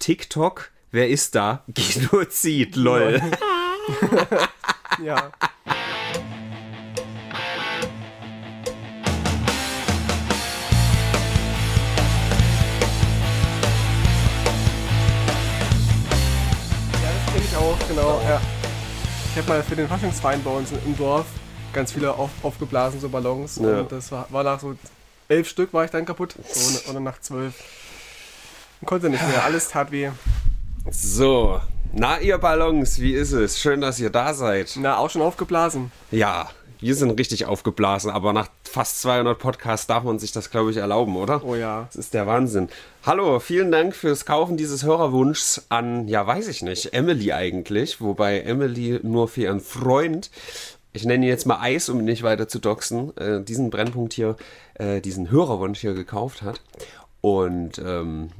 TikTok. Wer ist da? Genozid, lol. ja. auch, genau. Ja. Ich habe mal für den Faschingsverein bei uns im Dorf ganz viele auf, aufgeblasen, so Ballons. Ja. Und das war, war, nach so elf Stück war ich dann kaputt. So, oder nach zwölf. Und konnte nicht mehr. Alles tat weh. So. Na, ihr Ballons, wie ist es? Schön, dass ihr da seid. Na, auch schon aufgeblasen. Ja, wir sind richtig aufgeblasen, aber nach fast 200 Podcasts darf man sich das, glaube ich, erlauben, oder? Oh ja. Das ist der Wahnsinn. Hallo, vielen Dank fürs Kaufen dieses Hörerwunschs an, ja, weiß ich nicht, Emily eigentlich, wobei Emily nur für ihren Freund, ich nenne ihn jetzt mal Eis, um ihn nicht weiter zu doxen, äh, diesen Brennpunkt hier, äh, diesen Hörerwunsch hier gekauft hat. Und ähm,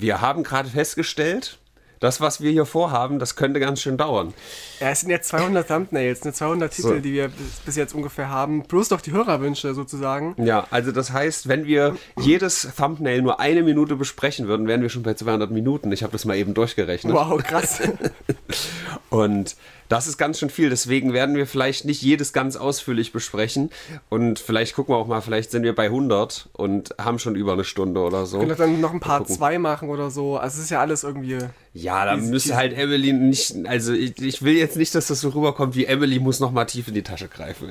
wir haben gerade festgestellt, das, was wir hier vorhaben, das könnte ganz schön dauern. Ja, es sind jetzt 200 Thumbnails, ne, 200 Titel, so. die wir bis jetzt ungefähr haben, plus doch die Hörerwünsche sozusagen. Ja, also das heißt, wenn wir jedes Thumbnail nur eine Minute besprechen würden, wären wir schon bei 200 Minuten. Ich habe das mal eben durchgerechnet. Wow, krass. Und das ist ganz schön viel. Deswegen werden wir vielleicht nicht jedes ganz ausführlich besprechen. Und vielleicht gucken wir auch mal, vielleicht sind wir bei 100 und haben schon über eine Stunde oder so. Wir können dann noch ein paar zwei machen oder so. Also es ist ja alles irgendwie. Ja, da müsste halt Emily nicht. Also ich, ich, will jetzt nicht, dass das so rüberkommt, wie Emily muss noch mal tief in die Tasche greifen.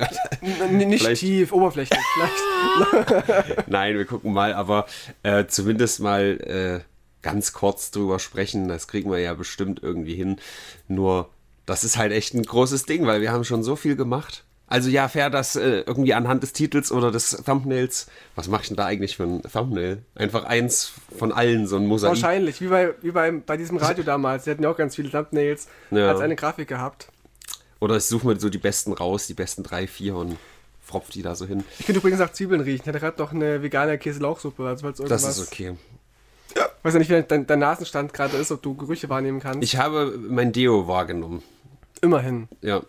nicht vielleicht. tief, oberflächlich vielleicht. Nein, wir gucken mal, aber äh, zumindest mal. Äh, ganz kurz drüber sprechen. Das kriegen wir ja bestimmt irgendwie hin. Nur das ist halt echt ein großes Ding, weil wir haben schon so viel gemacht. Also ja, fair, dass äh, irgendwie anhand des Titels oder des Thumbnails, was mache ich denn da eigentlich für ein Thumbnail? Einfach eins von allen, so ein Mosaik. Wahrscheinlich, wie bei, wie bei, bei diesem Radio damals. Die hatten ja auch ganz viele Thumbnails ja. als eine Grafik gehabt. Oder ich suche mir so die besten raus, die besten drei, vier und fropf die da so hin. Ich könnte übrigens auch Zwiebeln riechen. Ich hatte gerade noch eine vegane Käse-Lauchsuppe. Also das ist okay. Ja. Ich weiß ja nicht, wie dein, dein Nasenstand gerade ist, ob du Gerüche wahrnehmen kannst. Ich habe mein Deo wahrgenommen. Immerhin. Ja.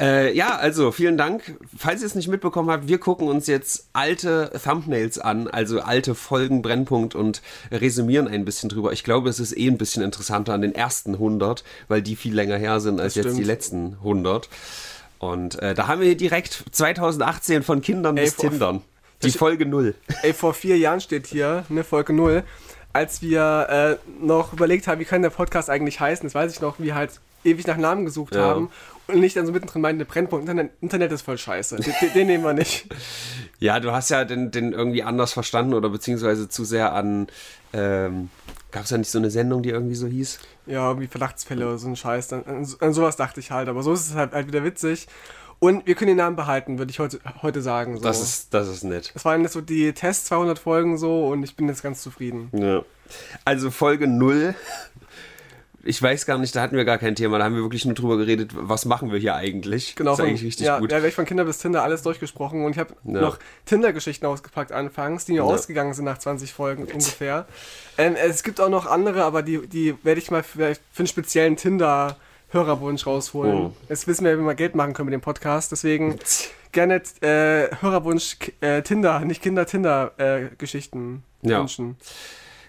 Äh, ja, also vielen Dank. Falls ihr es nicht mitbekommen habt, wir gucken uns jetzt alte Thumbnails an, also alte Folgen Brennpunkt und resümieren ein bisschen drüber. Ich glaube, es ist eh ein bisschen interessanter an den ersten 100, weil die viel länger her sind als jetzt die letzten 100. Und äh, da haben wir direkt 2018 von Kindern Ey, bis Tindern. Die Folge 0. Ey, vor vier Jahren steht hier, ne, Folge 0. Als wir äh, noch überlegt haben, wie kann der Podcast eigentlich heißen, das weiß ich noch, wie halt ewig nach Namen gesucht ja. haben und nicht dann so mittendrin meinen, der Brennpunkt Internet, Internet ist voll scheiße. Den, den, nehmen wir nicht. Ja, du hast ja den, den irgendwie anders verstanden oder beziehungsweise zu sehr an. Ähm, Gab es ja nicht so eine Sendung, die irgendwie so hieß? Ja, irgendwie Verdachtsfälle oder so ein Scheiß. An, an, an, sowas dachte ich halt, aber so ist es halt, halt wieder witzig. Und wir können den Namen behalten, würde ich heute, heute sagen. So. Das, ist, das ist nett. Es waren jetzt so die Tests 200 Folgen so und ich bin jetzt ganz zufrieden. Ja. Also Folge 0 ich weiß gar nicht, da hatten wir gar kein Thema, da haben wir wirklich nur drüber geredet, was machen wir hier eigentlich. Genau, das ist eigentlich richtig ja, gut. Ja, ich von Kinder bis Tinder alles durchgesprochen und ich habe ja. noch Tinder-Geschichten ausgepackt anfangs, die mir ja. ausgegangen sind nach 20 Folgen ungefähr. Ähm, es gibt auch noch andere, aber die, die werde ich mal für, für einen speziellen Tinder- Hörerwunsch rausholen. Oh. Jetzt wissen wir, wie wir Geld machen können mit dem Podcast. Deswegen gerne äh, Hörerwunsch äh, Tinder, nicht Kinder-Tinder-Geschichten äh, wünschen.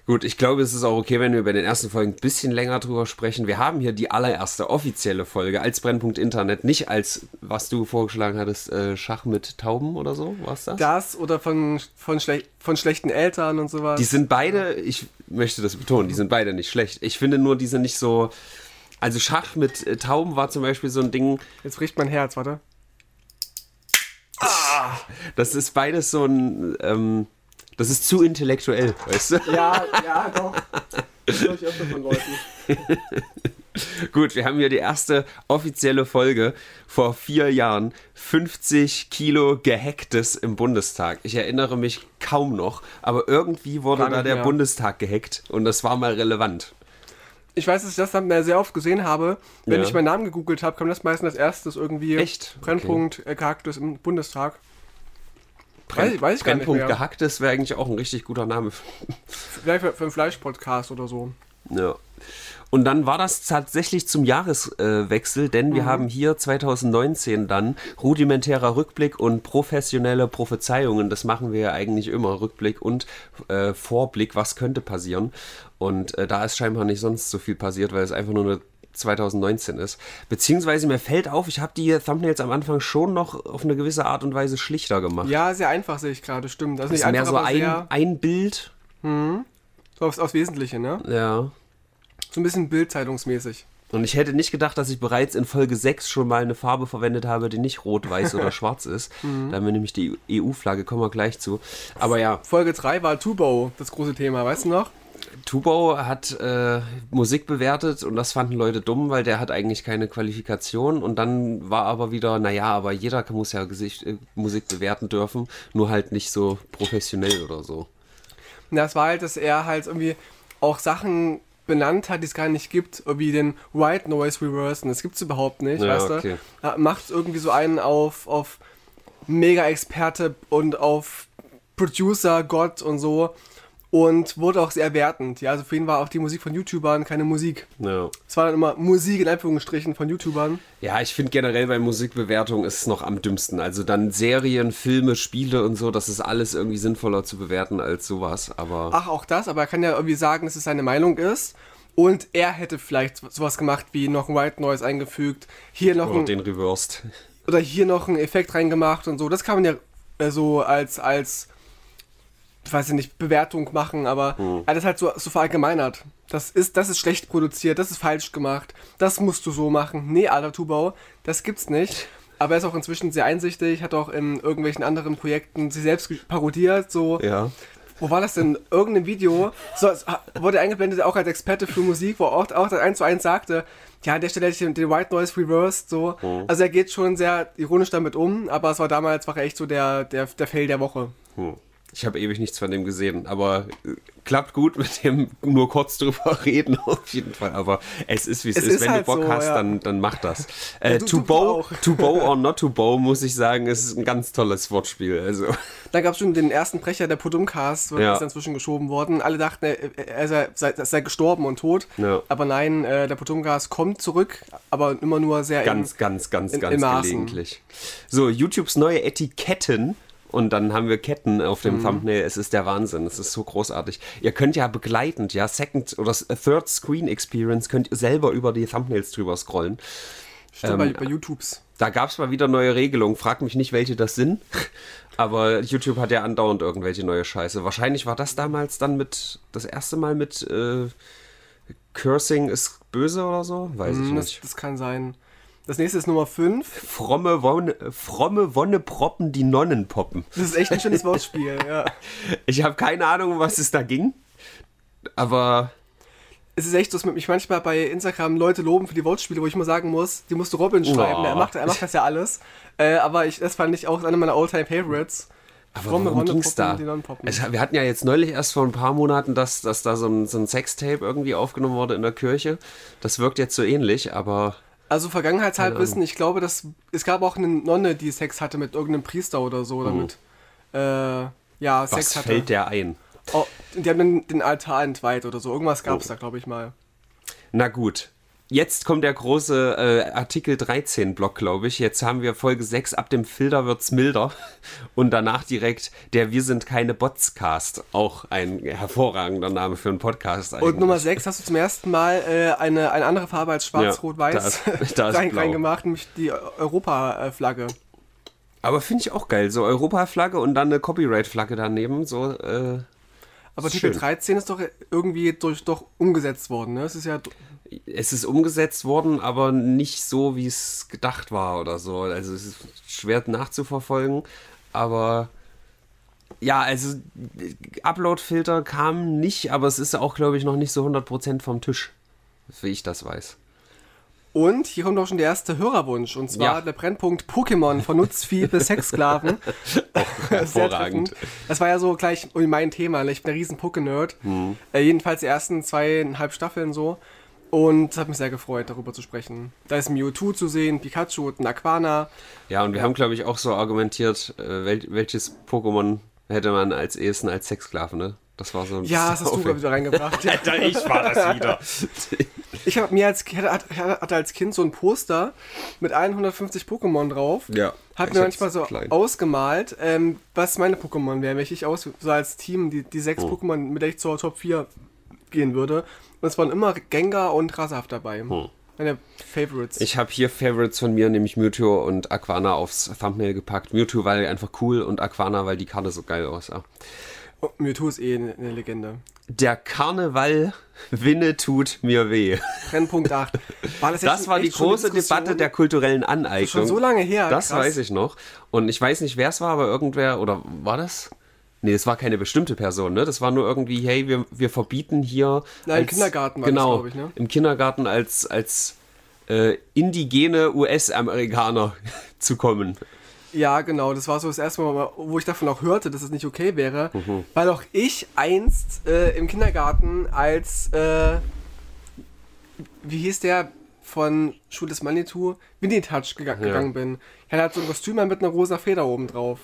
Gut, ich glaube, es ist auch okay, wenn wir bei den ersten Folgen ein bisschen länger drüber sprechen. Wir haben hier die allererste offizielle Folge als Brennpunkt Internet, nicht als, was du vorgeschlagen hattest, äh, Schach mit Tauben oder so, was das? Das oder von, von, schle von schlechten Eltern und sowas. Die sind beide, ich möchte das betonen, die sind beide nicht schlecht. Ich finde nur, die sind nicht so. Also Schach mit äh, Tauben war zum Beispiel so ein Ding. Jetzt bricht mein Herz, warte. Ah, das ist beides so ein. Ähm, das ist zu intellektuell, weißt du? Ja, ja, doch. Das höre ich öfter von Leuten. Gut, wir haben hier die erste offizielle Folge vor vier Jahren. 50 Kilo Gehacktes im Bundestag. Ich erinnere mich kaum noch, aber irgendwie wurde da der mehr. Bundestag gehackt und das war mal relevant. Ich weiß, dass ich das dann sehr oft gesehen habe. Wenn ja. ich meinen Namen gegoogelt habe, kam das meistens als erstes irgendwie Echt? Brennpunkt okay. Gehacktes im Bundestag. Brenn, weiß, weiß ich Brennpunkt gar nicht mehr. Gehacktes wäre eigentlich auch ein richtig guter Name. Vielleicht für, für einen Fleischpodcast oder so. Ja. Und dann war das tatsächlich zum Jahreswechsel, äh, denn wir mhm. haben hier 2019 dann rudimentärer Rückblick und professionelle Prophezeiungen. Das machen wir ja eigentlich immer, Rückblick und äh, Vorblick, was könnte passieren. Und äh, da ist scheinbar nicht sonst so viel passiert, weil es einfach nur eine 2019 ist. Beziehungsweise mir fällt auf, ich habe die Thumbnails am Anfang schon noch auf eine gewisse Art und Weise schlichter gemacht. Ja, sehr einfach sehe ich gerade, stimmt. Also nicht ist einfach, mehr so ein, ein Bild. Mhm. So aufs, aufs Wesentliche, ne? Ja. So ein bisschen bildzeitungsmäßig. Und ich hätte nicht gedacht, dass ich bereits in Folge 6 schon mal eine Farbe verwendet habe, die nicht rot, weiß oder schwarz ist. Mhm. Da haben wir nämlich die EU-Flagge, kommen wir gleich zu. Aber ja. Folge 3 war Tubo, das große Thema, weißt du noch? Tubo hat äh, Musik bewertet und das fanden Leute dumm, weil der hat eigentlich keine Qualifikation. Und dann war aber wieder, naja, aber jeder muss ja Gesicht, äh, Musik bewerten dürfen, nur halt nicht so professionell oder so. Das war halt, dass er halt irgendwie auch Sachen benannt hat, die es gar nicht gibt, wie den White Noise Reversen. Das gibt es überhaupt nicht, ja, weißt okay. du? Macht irgendwie so einen auf, auf Mega-Experte und auf Producer, Gott und so und wurde auch sehr wertend. Ja, also für ihn war auch die Musik von YouTubern keine Musik. Ja. Es war dann immer Musik in Anführungsstrichen von YouTubern. Ja, ich finde generell bei Musikbewertung ist es noch am dümmsten. Also dann Serien, Filme, Spiele und so, das ist alles irgendwie sinnvoller zu bewerten als sowas. Aber Ach, auch das, aber er kann ja irgendwie sagen, dass es seine Meinung ist. Und er hätte vielleicht sowas gemacht wie noch ein White Noise eingefügt, hier noch oder ein, den reversed. Oder hier noch einen Effekt reingemacht und so. Das kann man ja so als, als weiß ich nicht, Bewertung machen, aber hm. er hat das halt so, so verallgemeinert. Das ist, das ist schlecht produziert, das ist falsch gemacht, das musst du so machen. Nee, alter Tubau, das gibt's nicht. Aber er ist auch inzwischen sehr einsichtig, hat auch in irgendwelchen anderen Projekten sich selbst parodiert, so. Ja. Wo war das denn? Irgendein Video so, wurde eingeblendet, auch als Experte für Musik, wo er auch, auch eins zu eins sagte, ja, an der Stelle hätte ich den, White Noise reversed, so. Hm. Also er geht schon sehr ironisch damit um, aber es war damals war er echt so der, der, der Fail der Woche. Hm. Ich habe ewig nichts von dem gesehen, aber äh, klappt gut mit dem nur kurz drüber reden auf jeden Fall. Aber es ist wie es, es ist. ist. Wenn halt du Bock so, hast, ja. dann, dann mach das. Äh, to, bow, to bow or not to bow, muss ich sagen, ist ein ganz tolles Wortspiel. Also. Da gab es schon den ersten Brecher der Podumcast, ja. ist inzwischen geschoben worden. Alle dachten, er sei, sei, sei gestorben und tot. Ja. Aber nein, äh, der Podumcast kommt zurück, aber immer nur sehr ganz, in, ganz, ganz, in, ganz gelegentlich. So, YouTubes neue Etiketten und dann haben wir Ketten auf dem mhm. Thumbnail. Es ist der Wahnsinn. Es ist so großartig. Ihr könnt ja begleitend, ja, Second oder Third Screen Experience könnt ihr selber über die Thumbnails drüber scrollen. Stimmt, ähm, bei, YouTubes. Da gab es mal wieder neue Regelungen. Frag mich nicht, welche das sind. Aber YouTube hat ja andauernd irgendwelche neue Scheiße. Wahrscheinlich war das damals dann mit, das erste Mal mit äh, Cursing ist böse oder so? Weiß ich hm, nicht. Das, das kann sein. Das nächste ist Nummer 5. Fromme Wonne, fromme Wonneproppen, die Nonnen poppen. Das ist echt ein schönes Wortspiel, ja. Ich habe keine Ahnung, um was es da ging. Aber. Es ist echt so, dass mich manchmal bei Instagram Leute loben für die Wortspiele, wo ich immer sagen muss, die musst du Robin schreiben. Oh. Er, macht, er macht das ja alles. Äh, aber ich, das fand ich auch einer meiner Alltime favorites Aber Fromme worum ging's da? Es, wir hatten ja jetzt neulich erst vor ein paar Monaten, dass, dass da so ein, so ein Sextape irgendwie aufgenommen wurde in der Kirche. Das wirkt jetzt so ähnlich, aber. Also Vergangenheitshalbwissen, ich glaube, dass es gab auch eine Nonne, die Sex hatte mit irgendeinem Priester oder so, damit mhm. äh, ja, Sex Was hatte. fällt der ein? Oh, die haben den, den Altar entweiht oder so. Irgendwas gab es oh. da, glaube ich mal. Na gut, Jetzt kommt der große äh, Artikel 13 Block, glaube ich. Jetzt haben wir Folge 6, ab dem Filter wird's milder. Und danach direkt der Wir sind keine Botscast. Auch ein hervorragender Name für einen Podcast eigentlich. Und Nummer 6 hast du zum ersten Mal äh, eine, eine andere Farbe als schwarz-rot-weiß ja, rein, reingemacht, nämlich die Europa-Flagge. Aber finde ich auch geil. So Europa-Flagge und dann eine Copyright-Flagge daneben. So, äh, aber Artikel 13 ist doch irgendwie durch doch umgesetzt worden, ne? Es ist ja es ist umgesetzt worden, aber nicht so, wie es gedacht war oder so. Also es ist schwer nachzuverfolgen, aber ja, also Upload-Filter kamen nicht, aber es ist auch, glaube ich, noch nicht so 100% vom Tisch, wie ich das weiß. Und hier kommt auch schon der erste Hörerwunsch. Und zwar ja. der Brennpunkt Pokémon von Nutzvieh bis Sexsklaven. hervorragend. das war ja so gleich mein Thema. Ich bin ein riesen Poké-Nerd. Mhm. Äh, jedenfalls die ersten zweieinhalb Staffeln so. Und es hat mich sehr gefreut, darüber zu sprechen. Da ist Mewtwo zu sehen, Pikachu und ein Aquana. Ja, und wir haben, glaube ich, auch so argumentiert, äh, wel welches Pokémon hätte man als ehesten als Sexsklave, ne? Das war so ein Ja, das hast du wieder reingebracht. Ja. Alter, ich war das wieder. ich habe mir als hatte, hatte als Kind so ein Poster mit 150 Pokémon drauf. Ja. Hat mir manchmal so klein. ausgemalt, ähm, was meine Pokémon wären, welche ich aus so als Team die, die sechs oh. Pokémon, mit der ich zur Top 4 gehen würde. Und es waren immer Gengar und Rasahaft dabei. Hm. Meine Favorites. Ich habe hier Favorites von mir, nämlich Mewtwo und Aquana aufs Thumbnail gepackt. Mewtwo, weil einfach cool und Aquana, weil die Karte so geil aussah. Oh, Mewtwo ist eh eine, eine Legende. Der Karneval Winne tut mir weh. Brennpunkt 8. War das, das war die große Debatte der kulturellen Aneignung. Das schon so lange her. Das krass. weiß ich noch. Und ich weiß nicht, wer es war, aber irgendwer, oder war das? Nee, es war keine bestimmte Person, ne? Das war nur irgendwie, hey, wir, wir verbieten hier. Nein, im Kindergarten war genau, glaube ich, ne? Im Kindergarten als, als äh, indigene US-Amerikaner zu kommen. Ja, genau. Das war so das erste Mal, wo ich davon auch hörte, dass es nicht okay wäre. Mhm. Weil auch ich einst äh, im Kindergarten als, äh, wie hieß der von Schule des Manitou, Winnie Touch gegangen, ja. gegangen bin. Hatte halt so ein Kostüm mit einer rosa Feder oben drauf.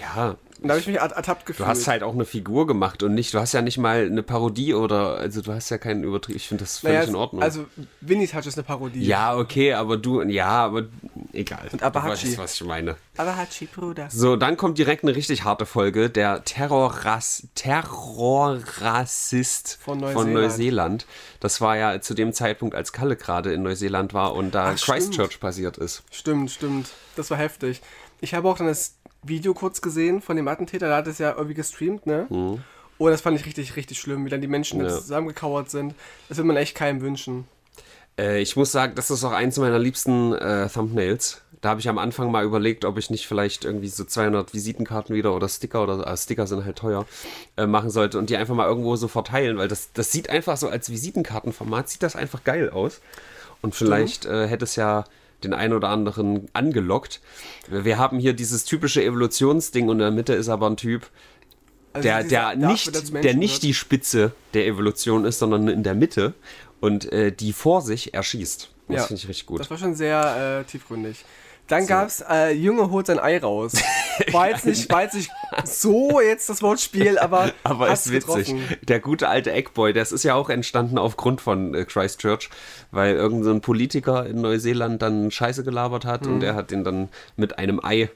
Ja, und da habe ich mich ertappt gefühlt. Du hast halt auch eine Figur gemacht und nicht, du hast ja nicht mal eine Parodie oder, also du hast ja keinen Übertrieb. Ich finde das völlig naja, in Ordnung. Also Winnie Touch ist eine Parodie. Ja, okay, aber du, ja, aber egal. Und Abahachi. Du weißt, was ich meine. Abahachi, Bruder. So, dann kommt direkt eine richtig harte Folge, der Terrorrass, Terrorrassist von, Neuseeland. von Neuseeland. Das war ja zu dem Zeitpunkt, als Kalle gerade in Neuseeland war und da Ach, Christchurch stimmt. passiert ist. Stimmt, stimmt. Das war heftig. Ich habe auch dann das Video kurz gesehen von dem Attentäter, da hat es ja irgendwie gestreamt, ne? Mhm. Oh, das fand ich richtig, richtig schlimm, wie dann die Menschen ja. zusammengekauert sind. Das will man echt keinem wünschen. Äh, ich muss sagen, das ist auch eins meiner liebsten äh, Thumbnails. Da habe ich am Anfang mal überlegt, ob ich nicht vielleicht irgendwie so 200 Visitenkarten wieder oder Sticker oder äh, Sticker sind halt teuer äh, machen sollte und die einfach mal irgendwo so verteilen, weil das, das sieht einfach so als Visitenkartenformat, sieht das einfach geil aus. Und vielleicht äh, hätte es ja den einen oder anderen angelockt. Wir haben hier dieses typische Evolutionsding und in der Mitte ist aber ein Typ, also der, der, nicht, der nicht die Spitze der Evolution ist, sondern in der Mitte und äh, die vor sich erschießt. Das ja, finde ich richtig gut. Das war schon sehr äh, tiefgründig. Dann so. gab es äh, Junge holt sein Ei raus. War jetzt, nicht, war jetzt nicht so jetzt das Wortspiel, aber. aber ist witzig. Getroffen. Der gute alte Eggboy, das ist ja auch entstanden aufgrund von äh, Christchurch, weil irgendein so Politiker in Neuseeland dann Scheiße gelabert hat hm. und er hat den dann mit einem Ei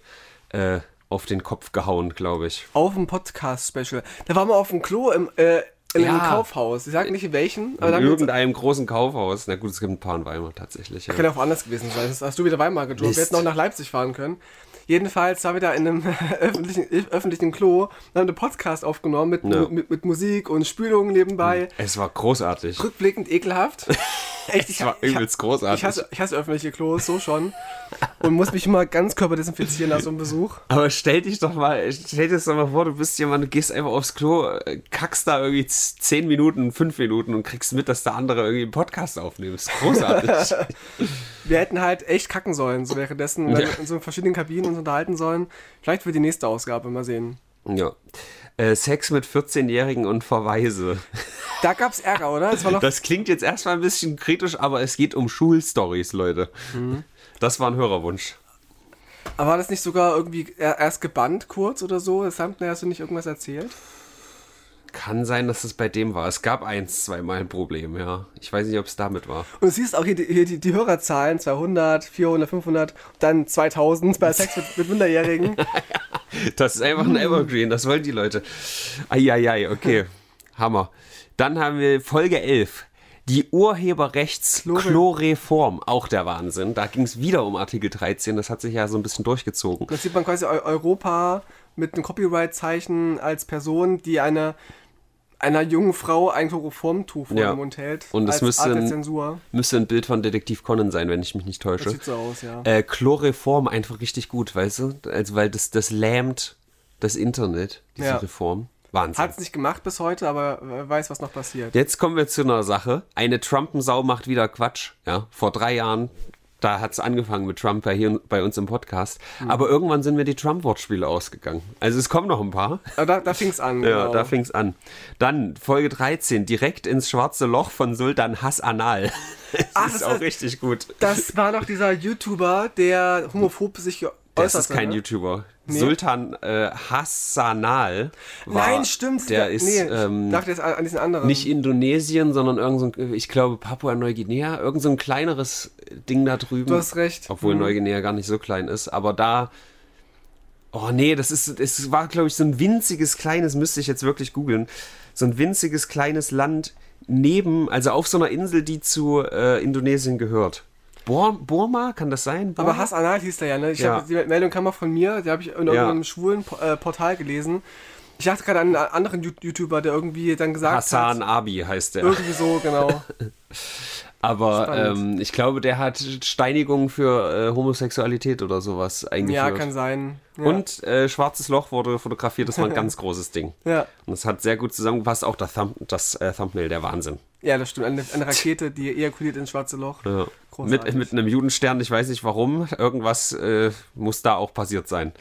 äh, auf den Kopf gehauen, glaube ich. Auf dem Podcast-Special. Da waren wir auf dem Klo im. Äh, in ja. einem Kaufhaus. Ich sag nicht in welchen. in irgendeinem großen Kaufhaus. Na gut, es gibt ein paar in Weimar tatsächlich. Ja. Könnte auch anders gewesen sein. Das hast du wieder Weimar gedroht. Wir hätten auch nach Leipzig fahren können. Jedenfalls waren wir da in einem öffentlichen, öffentlichen Klo und haben einen Podcast aufgenommen mit, ja. mit, mit, Musik und Spülungen nebenbei. Es war großartig. Rückblickend ekelhaft. Echt, ich, es war übelst großartig. Ich hasse, ich hasse öffentliche Klos, so schon. Und muss mich immer ganz körperdesinfizieren nach so einem Besuch. Aber stell dich doch mal, stell dir das doch mal vor, du bist jemand, du gehst einfach aufs Klo, kackst da irgendwie 10 Minuten, 5 Minuten und kriegst mit, dass der andere irgendwie einen Podcast aufnimmt. Großartig. wir hätten halt echt kacken sollen, so währenddessen, ja. in so verschiedenen Kabinen uns unterhalten sollen. Vielleicht für die nächste Ausgabe, mal sehen. Ja. Äh, Sex mit 14-Jährigen und Verweise. Da gab es Ärger, oder? Das, das, klingt jetzt erstmal ein bisschen kritisch, aber es geht um Schulstories, Leute. Mhm. Das war ein Hörerwunsch. Aber war das nicht sogar irgendwie erst gebannt kurz oder so? Das haben, hast du nicht irgendwas erzählt? Kann sein, dass es bei dem war. Es gab eins, zweimal ein Problem, ja. Ich weiß nicht, ob es damit war. Und du siehst auch hier die, hier die, die Hörerzahlen: 200, 400, 500, dann 2000 bei Sex mit, mit Minderjährigen. das ist einfach ein Evergreen, das wollen die Leute. Eieiei, okay. Hammer. Dann haben wir Folge 11. Die Urheberrechtschloreform, auch der Wahnsinn. Da ging es wieder um Artikel 13, das hat sich ja so ein bisschen durchgezogen. Da sieht man quasi Europa mit einem Copyright-Zeichen als Person, die eine einer jungen Frau ein Chloroformtuch vor ja. dem Mund hält. Und es müsste ein, müsste ein Bild von Detektiv Conan sein, wenn ich mich nicht täusche. Das sieht so aus, ja. Äh, Chloroform einfach richtig gut, weißt du? Also, weil das, das lähmt das Internet, diese ja. Reform. Wahnsinn. Hat es nicht gemacht bis heute, aber wer weiß, was noch passiert. Jetzt kommen wir zu einer Sache. Eine Trumpensau macht wieder Quatsch. Ja, vor drei Jahren da hat es angefangen mit Trump bei, hier bei uns im Podcast. Mhm. Aber irgendwann sind mir die Trump-Wortspiele ausgegangen. Also es kommen noch ein paar. Aber da, da fing es an. ja, genau. da fing es an. Dann Folge 13, direkt ins schwarze Loch von Sultan Hassanal. Das Ach, ist das auch war, richtig gut. Das war doch dieser YouTuber, der homophob sich das ist kein ne? YouTuber. Nee. Sultan äh, Hassanal. Nein, stimmt. Der ja, ist. Nee, ähm, dachte jetzt an diesen anderen. Nicht Indonesien, sondern irgend so ich glaube, Papua-Neuguinea. Irgend so ein kleineres Ding da drüben. Du hast recht. Obwohl mhm. Neuguinea gar nicht so klein ist. Aber da. Oh nee, das ist. Es war, glaube ich, so ein winziges kleines, müsste ich jetzt wirklich googeln. So ein winziges kleines Land neben, also auf so einer Insel, die zu äh, Indonesien gehört. Bor Burma, kann das sein? Burma? Aber Hass Anal hieß der ja, ne? Ich ja. Hab, die Meldung kam auch von mir, die habe ich in irgendeinem ja. schwulen äh, Portal gelesen. Ich dachte gerade an einen anderen YouTuber, der irgendwie dann gesagt Hassan hat. Hassan Abi heißt der. Irgendwie so, genau. Aber ähm, ich glaube, der hat Steinigung für äh, Homosexualität oder sowas eingeführt. Ja, kann sein. Ja. Und äh, Schwarzes Loch wurde fotografiert, das war ein ganz großes Ding. Ja. Und es hat sehr gut zusammengepasst, auch das, Thumb das äh, Thumbnail, der Wahnsinn. Ja, das stimmt. Eine, eine Rakete, die ejakuliert ins Schwarze Loch. Ja. Mit, mit einem Judenstern, ich weiß nicht warum. Irgendwas äh, muss da auch passiert sein.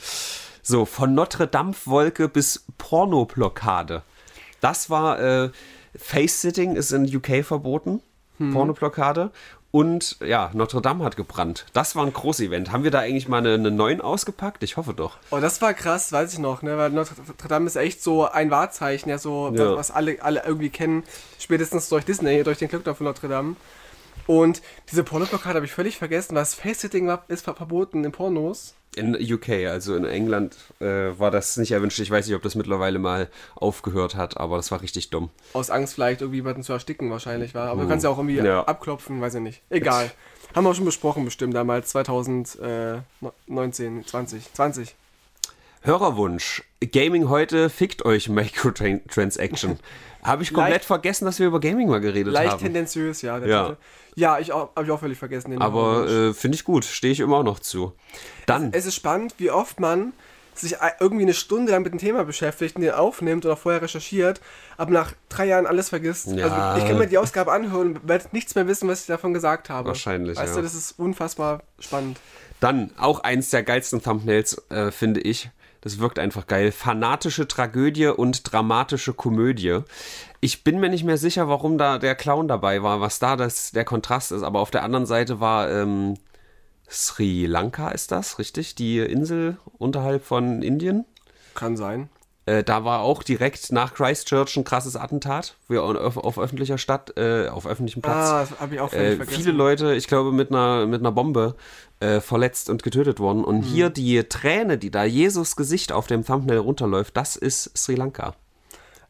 So, von Notre Dame-Wolke bis Pornoblockade. Das war äh, Face-Sitting ist in UK verboten hm. Pornoblockade. Und ja, Notre Dame hat gebrannt. Das war ein großes Event. Haben wir da eigentlich mal eine, eine 9 ausgepackt? Ich hoffe doch. Oh, das war krass, weiß ich noch, ne? Weil Notre Dame ist echt so ein Wahrzeichen, ja, so, ja. was alle, alle irgendwie kennen. Spätestens durch Disney, durch den Glückler von Notre Dame. Und diese Pornoblockade habe ich völlig vergessen, was Face-Sitting ist verboten in Pornos. In UK, also in England, äh, war das nicht erwünscht. Ich weiß nicht, ob das mittlerweile mal aufgehört hat, aber das war richtig dumm. Aus Angst vielleicht irgendwie jemanden zu ersticken wahrscheinlich war. Aber uh, du kannst ja auch irgendwie ja. abklopfen, weiß ich nicht. Egal. Haben wir auch schon besprochen bestimmt damals, 2019, 20, 20. Hörerwunsch. Gaming heute fickt euch Microtransaction. Habe ich komplett leicht, vergessen, dass wir über Gaming mal geredet leicht haben. Leicht tendenziös, ja. ja. ja, ich habe ich auch völlig vergessen. Aber äh, finde ich gut, stehe ich immer noch zu. Dann. Es, es, ist spannend, wie oft man sich irgendwie eine Stunde lang mit dem Thema beschäftigt und den aufnimmt oder vorher recherchiert, aber nach drei Jahren alles vergisst. Ja. Also ich kann mir die Ausgabe anhören und werde nichts mehr wissen, was ich davon gesagt habe. Wahrscheinlich. Weißt ja. du, das ist unfassbar spannend. Dann auch eins der geilsten Thumbnails, äh, finde ich. Das wirkt einfach geil. Fanatische Tragödie und dramatische Komödie. Ich bin mir nicht mehr sicher, warum da der Clown dabei war, was da das, der Kontrast ist. Aber auf der anderen Seite war ähm, Sri Lanka, ist das richtig? Die Insel unterhalb von Indien? Kann sein. Äh, da war auch direkt nach Christchurch ein krasses Attentat auf, auf öffentlicher Stadt, äh, auf öffentlichem Platz. Ah, das habe ich auch äh, vergessen. Viele Leute, ich glaube, mit einer, mit einer Bombe äh, verletzt und getötet worden. Und mhm. hier die Träne, die da Jesus Gesicht auf dem Thumbnail runterläuft, das ist Sri Lanka.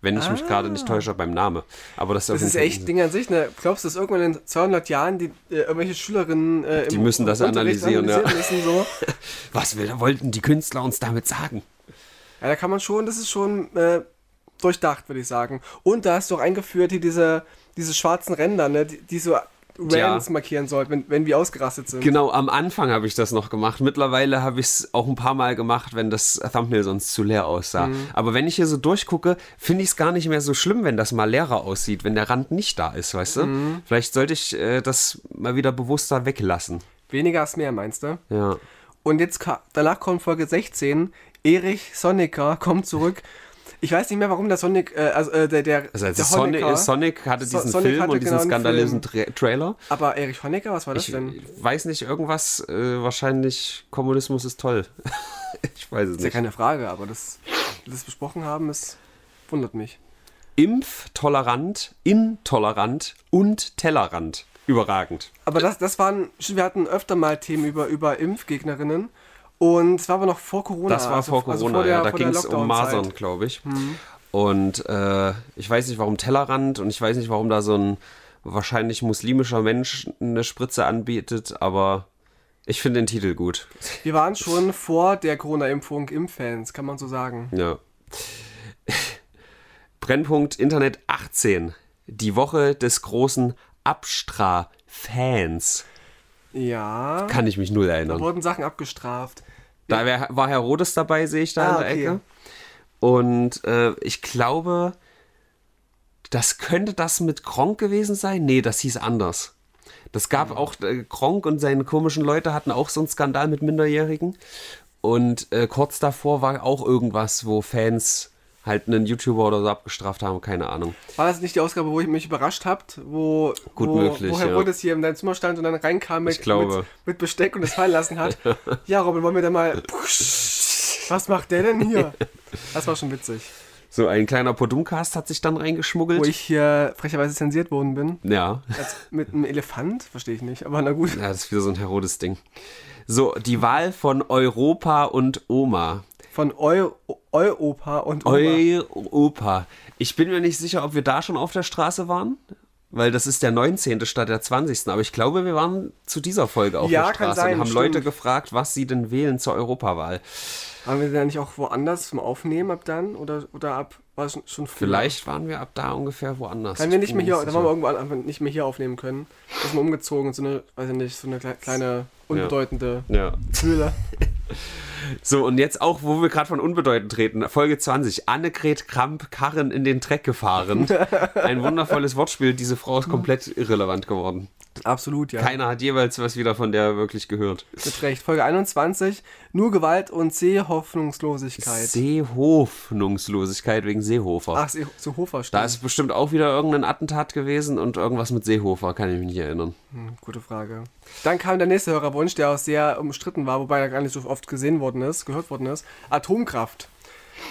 Wenn ich ah. mich gerade nicht täusche beim Namen. Aber das, das ist echt Ding an sich. Ne? Glaubst du, dass irgendwann in 200 Jahren die, äh, irgendwelche Schülerinnen äh, die müssen das analysieren, analysieren ja. müssen, so? Was will, wollten die Künstler uns damit sagen? Ja, da kann man schon, das ist schon äh, durchdacht, würde ich sagen. Und da hast du auch eingeführt hier diese, diese schwarzen Ränder, ne, die, die so Rants ja. markieren sollten, wenn, wenn wir ausgerastet sind. Genau, am Anfang habe ich das noch gemacht. Mittlerweile habe ich es auch ein paar Mal gemacht, wenn das Thumbnail sonst zu leer aussah. Mhm. Aber wenn ich hier so durchgucke, finde ich es gar nicht mehr so schlimm, wenn das mal leerer aussieht, wenn der Rand nicht da ist, weißt du? Mhm. Vielleicht sollte ich äh, das mal wieder bewusster weglassen. Weniger ist mehr, meinst du? Ja. Und jetzt danach kommt Folge 16. Erich Sonnecker kommt zurück ich weiß nicht mehr, warum der Sonic, äh, also äh, der, der, also, also der Sonic, Sonic hatte diesen Sonic Film hatte und diesen genau skandalösen Tra Trailer. Aber Erich Honecker, was war das ich denn? Ich weiß nicht, irgendwas, äh, wahrscheinlich Kommunismus ist toll. ich weiß es nicht. Ist ja keine Frage, aber das, das besprochen haben, es wundert mich. Impftolerant, intolerant und Tellerrand. Überragend. Aber das, das waren, wir hatten öfter mal Themen über, über Impfgegnerinnen. Und es war aber noch vor Corona. Das war also, vor Corona, also vor der, ja. Da ging es um Masern, glaube ich. Mhm. Und äh, ich weiß nicht, warum Tellerrand und ich weiß nicht, warum da so ein wahrscheinlich muslimischer Mensch eine Spritze anbietet, aber ich finde den Titel gut. Wir waren schon vor der Corona-Impfung Impffans, kann man so sagen. Ja. Brennpunkt Internet 18. Die Woche des großen Abstra-Fans. Ja. Kann ich mich null erinnern. Da wurden Sachen abgestraft. Da wär, war Herodes dabei, sehe ich da ah, in der okay. Ecke. Und äh, ich glaube, das könnte das mit Kronk gewesen sein. Nee, das hieß anders. Das gab mhm. auch, äh, Kronk und seine komischen Leute hatten auch so einen Skandal mit Minderjährigen. Und äh, kurz davor war auch irgendwas, wo Fans halt einen YouTuber oder so abgestraft haben, keine Ahnung. War das nicht die Ausgabe, wo ich mich überrascht habt, wo, Gut wo, möglich, woher ja. wurde es hier in deinem Zimmer stand und dann reinkam mit, mit, mit, Besteck und es fallen lassen hat? ja, Robin, wollen wir da mal. Was macht der denn hier? Das war schon witzig. So ein kleiner Podumcast hat sich dann reingeschmuggelt. Wo ich hier frecherweise zensiert worden bin. Ja. Als mit einem Elefant, verstehe ich nicht, aber na gut. Ja, das ist wieder so ein Herodes-Ding. So, die Wahl von Europa und Oma. Von Eu Europa und Oma. Europa. Ich bin mir nicht sicher, ob wir da schon auf der Straße waren. weil das ist der 19. statt der 20. Aber ich glaube, wir waren zu dieser Folge auf Ja, der kann Straße sein, und haben stimmt. Leute gefragt, was sie denn wählen zur Europawahl. Haben wir da nicht auch woanders zum Aufnehmen ab dann? Oder, oder ab, war schon, schon? Vielleicht waren wir ab da ungefähr woanders. Wenn wir Ich nicht mehr hier, mir da waren wir irgendwo an- nicht mehr hier aufnehmen können. Da sind wir umgezogen, so eine, weiß ich nicht, so eine kle- kleine, unbedeutende Ja. Höhle. So, und jetzt auch, wo wir gerade von unbedeutend treten, Folge 20. Annegret Kramp, Karren in den Dreck gefahren. Ein wundervolles Wortspiel. Diese Frau ist komplett irrelevant geworden. Absolut, ja. Keiner hat jeweils was wieder von der wirklich gehört. Mit Recht. Folge 21, nur Gewalt und Sehhoffnungslosigkeit. Seehoffnungslosigkeit wegen Seehofer. Ach, See, zu Hofer Da ist bestimmt auch wieder irgendein Attentat gewesen und irgendwas mit Seehofer, kann ich mich nicht erinnern. Hm, gute Frage. Dann kam der nächste Hörerwunsch, der auch sehr umstritten war, wobei er gar nicht so oft gesehen worden ist, gehört worden ist. Atomkraft.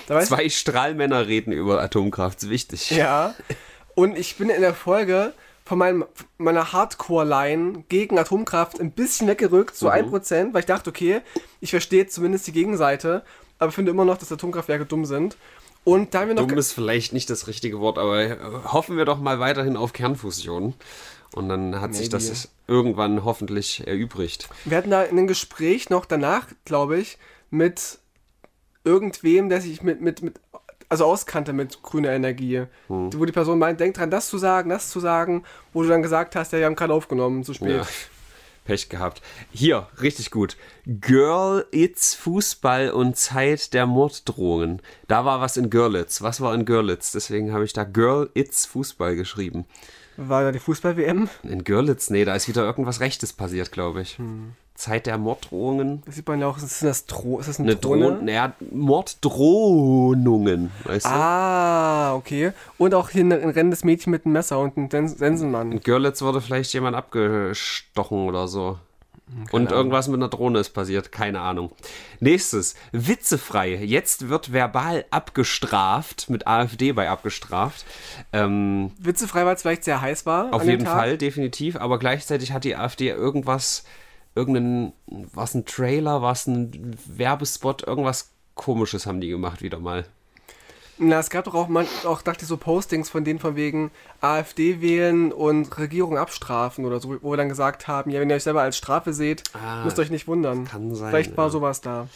Zwei Strahlmänner reden über Atomkraft, ist wichtig. Ja. Und ich bin in der Folge von meinem, meiner Hardcore-Line gegen Atomkraft ein bisschen weggerückt, so Mhm. 1%, weil ich dachte, okay, ich verstehe zumindest die Gegenseite, aber finde immer noch, dass Atomkraftwerke dumm sind. Und da haben wir noch. Dumm ist vielleicht nicht das richtige Wort, aber äh, hoffen wir doch mal weiterhin auf Kernfusion. Und dann hat sich Maybe. das irgendwann hoffentlich erübrigt. Wir hatten da ein Gespräch noch danach, glaube ich, mit irgendwem, der sich mit, mit, mit also auskannte mit grüner Energie. Hm. Wo die Person meint, denk dran, das zu sagen, das zu sagen, wo du dann gesagt hast, ja, wir haben gerade aufgenommen, zu spät. Ja. Pech gehabt. Hier, richtig gut. Girl, It's Fußball und Zeit der Morddrohungen. Da war was in Görlitz. Was war in Görlitz? Deswegen habe ich da Girl, It's Fußball geschrieben. War da die Fußball-WM? In Görlitz, nee, da ist wieder irgendwas Rechtes passiert, glaube ich. Hm. Zeit der Morddrohungen. Das sieht man ja auch, ist das, Dro ist das eine, Eine Drohne? Drohung, naja, Morddrohungen, weißt du? Ah, okay. Und auch hier ein ein rennendes Mädchen mit einem Messer und ein Sens Sensenmann. In Görlitz wurde vielleicht jemand abgestochen oder so. Und irgendwas mit einer Drohne ist passiert, keine Ahnung. Nächstes, witzefrei. Jetzt wird verbal abgestraft, mit AfD bei abgestraft. Ähm, Witzefrei, weil es vielleicht sehr heiß war. auf jeden Tag. Fall, definitiv. Aber gleichzeitig hat die AfD irgendwas, irgendeinen, was ein Trailer, was ein Werbespot, irgendwas Komisches haben die gemacht wieder mal. Na, es gab doch auch, man, auch dachte ich, so Postings von denen von wegen AfD wählen und Regierung abstrafen oder so, wo wir dann gesagt haben, ja, wenn ihr euch selber als Strafe seht, Ah, müsst euch nicht wundern. kann sein, Vielleicht war ja. sowas da.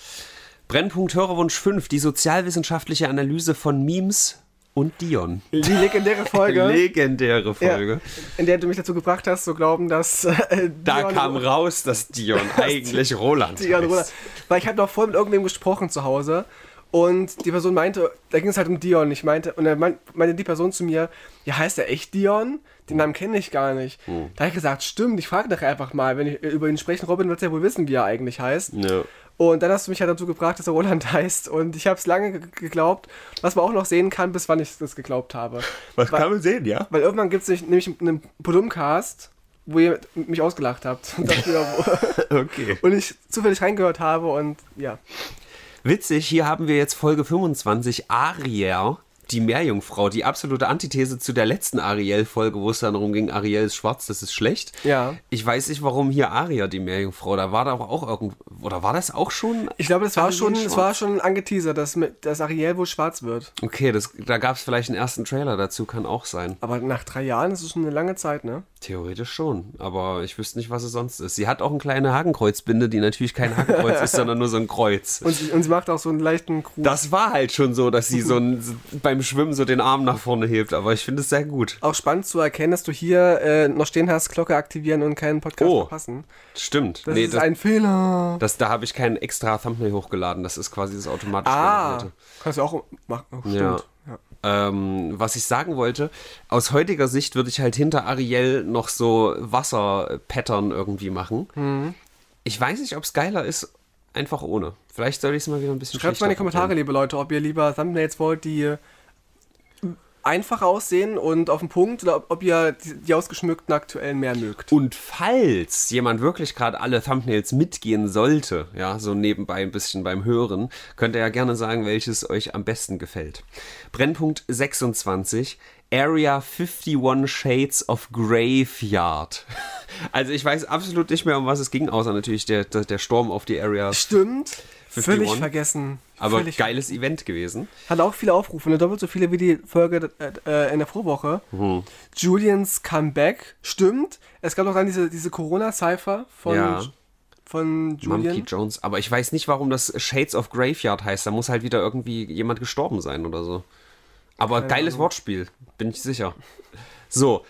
Brennpunkt Hörerwunsch 5, die sozialwissenschaftliche Analyse von Memes und Dion. Die legendäre Folge, Legendäre ja, Folge. in der du mich dazu gebracht hast, zu glauben, dass äh, Da kam raus, dass Dion eigentlich Roland Dion heißt. Roland. Weil ich habe noch vorhin mit irgendwem gesprochen zu Hause und die Person meinte, da ging es halt um Dion. Ich meinte, und dann meint- meinte die Person zu mir, ja, heißt er echt Dion? Den Namen kenne ich gar nicht. Hm. Da habe ich gesagt, stimmt, ich frage nachher einfach mal, wenn ich über ihn spreche. Robin wird ja wohl wissen, wie er eigentlich heißt. Ja. Und dann hast du mich halt dazu gebracht, dass er Roland heißt. Und ich habe es lange ge- geglaubt, was man auch noch sehen kann, bis wann ich das geglaubt habe. Was Weil- kann man sehen, ja? Weil irgendwann gibt es nämlich einen Podumcast, wo ihr mich ausgelacht habt. Dafür, Okay. und ich zufällig reingehört habe und ja. Witzig, hier haben wir jetzt Folge 25, Ariel, die Meerjungfrau, die absolute Antithese zu der letzten Ariel-Folge, wo es dann darum ging, Ariel ist schwarz, das ist schlecht. Ja. Ich weiß nicht, warum hier Aria, die Meerjungfrau, da war da auch irgend, oder war das auch schon? Ich glaube, das war Ariel schon, das war schon angeteasert, dass, dass Ariel wohl schwarz wird. Okay, das, da gab es vielleicht einen ersten Trailer dazu, kann auch sein. Aber nach drei Jahren ist es schon eine lange Zeit, ne? Theoretisch schon, aber ich wüsste nicht, was es sonst ist. Sie hat auch eine kleine Hakenkreuzbinde, die natürlich kein Hakenkreuz ist, sondern nur so ein Kreuz. Und sie, und sie macht auch so einen leichten Gruß. Das war halt schon so, dass sie so ein, beim Schwimmen so den Arm nach vorne hebt, aber ich finde es sehr gut. auch spannend zu erkennen, dass du hier äh, noch stehen hast, Glocke aktivieren und keinen Podcast Oh. verpassen. Stimmt. Das nee, ist das, ein Fehler. das, da habe ich kein extra Thumbnail hochgeladen. Das ist quasi das automatisch ah, generierte. kannst du auch machen. Oh, stimmt. Ja. Ja. Ähm, was ich sagen wollte, aus heutiger Sicht würde ich halt hinter Ariel noch so Wasserpattern irgendwie machen. Mhm. Ich weiß nicht, ob es geiler ist, einfach ohne. Vielleicht soll ich es mal wieder ein bisschen Schreibt mal in die Kommentare, liebe Leute, ob ihr lieber Thumbnails wollt, die einfach aussehen und auf den Punkt oder ob, ob ihr die, die ausgeschmückten aktuellen mehr mögt. Und falls jemand wirklich gerade alle Thumbnails mitgehen sollte, ja, so nebenbei ein bisschen beim Hören, könnt ihr ja gerne sagen, welches euch am besten gefällt. Brennpunkt 26, Area 51 Shades of Graveyard. Also ich weiß absolut nicht mehr, um was es ging, außer natürlich der, der, der Sturm auf die Area Stimmt. Völlig vergessen. Aber Völlig geiles Event gewesen. Hat auch viele Aufrufe, ne? doppelt so viele wie die Folge äh, in der Vorwoche. Mhm. Julians Comeback, stimmt. Es gab auch dann diese, diese Corona-Cypher von, Ja. von Julian. Monkey Jones. Aber ich weiß nicht, warum das Shades of Graveyard heißt. Da muss halt wieder irgendwie jemand gestorben sein oder so. Aber geiles Wortspiel, bin ich sicher. So,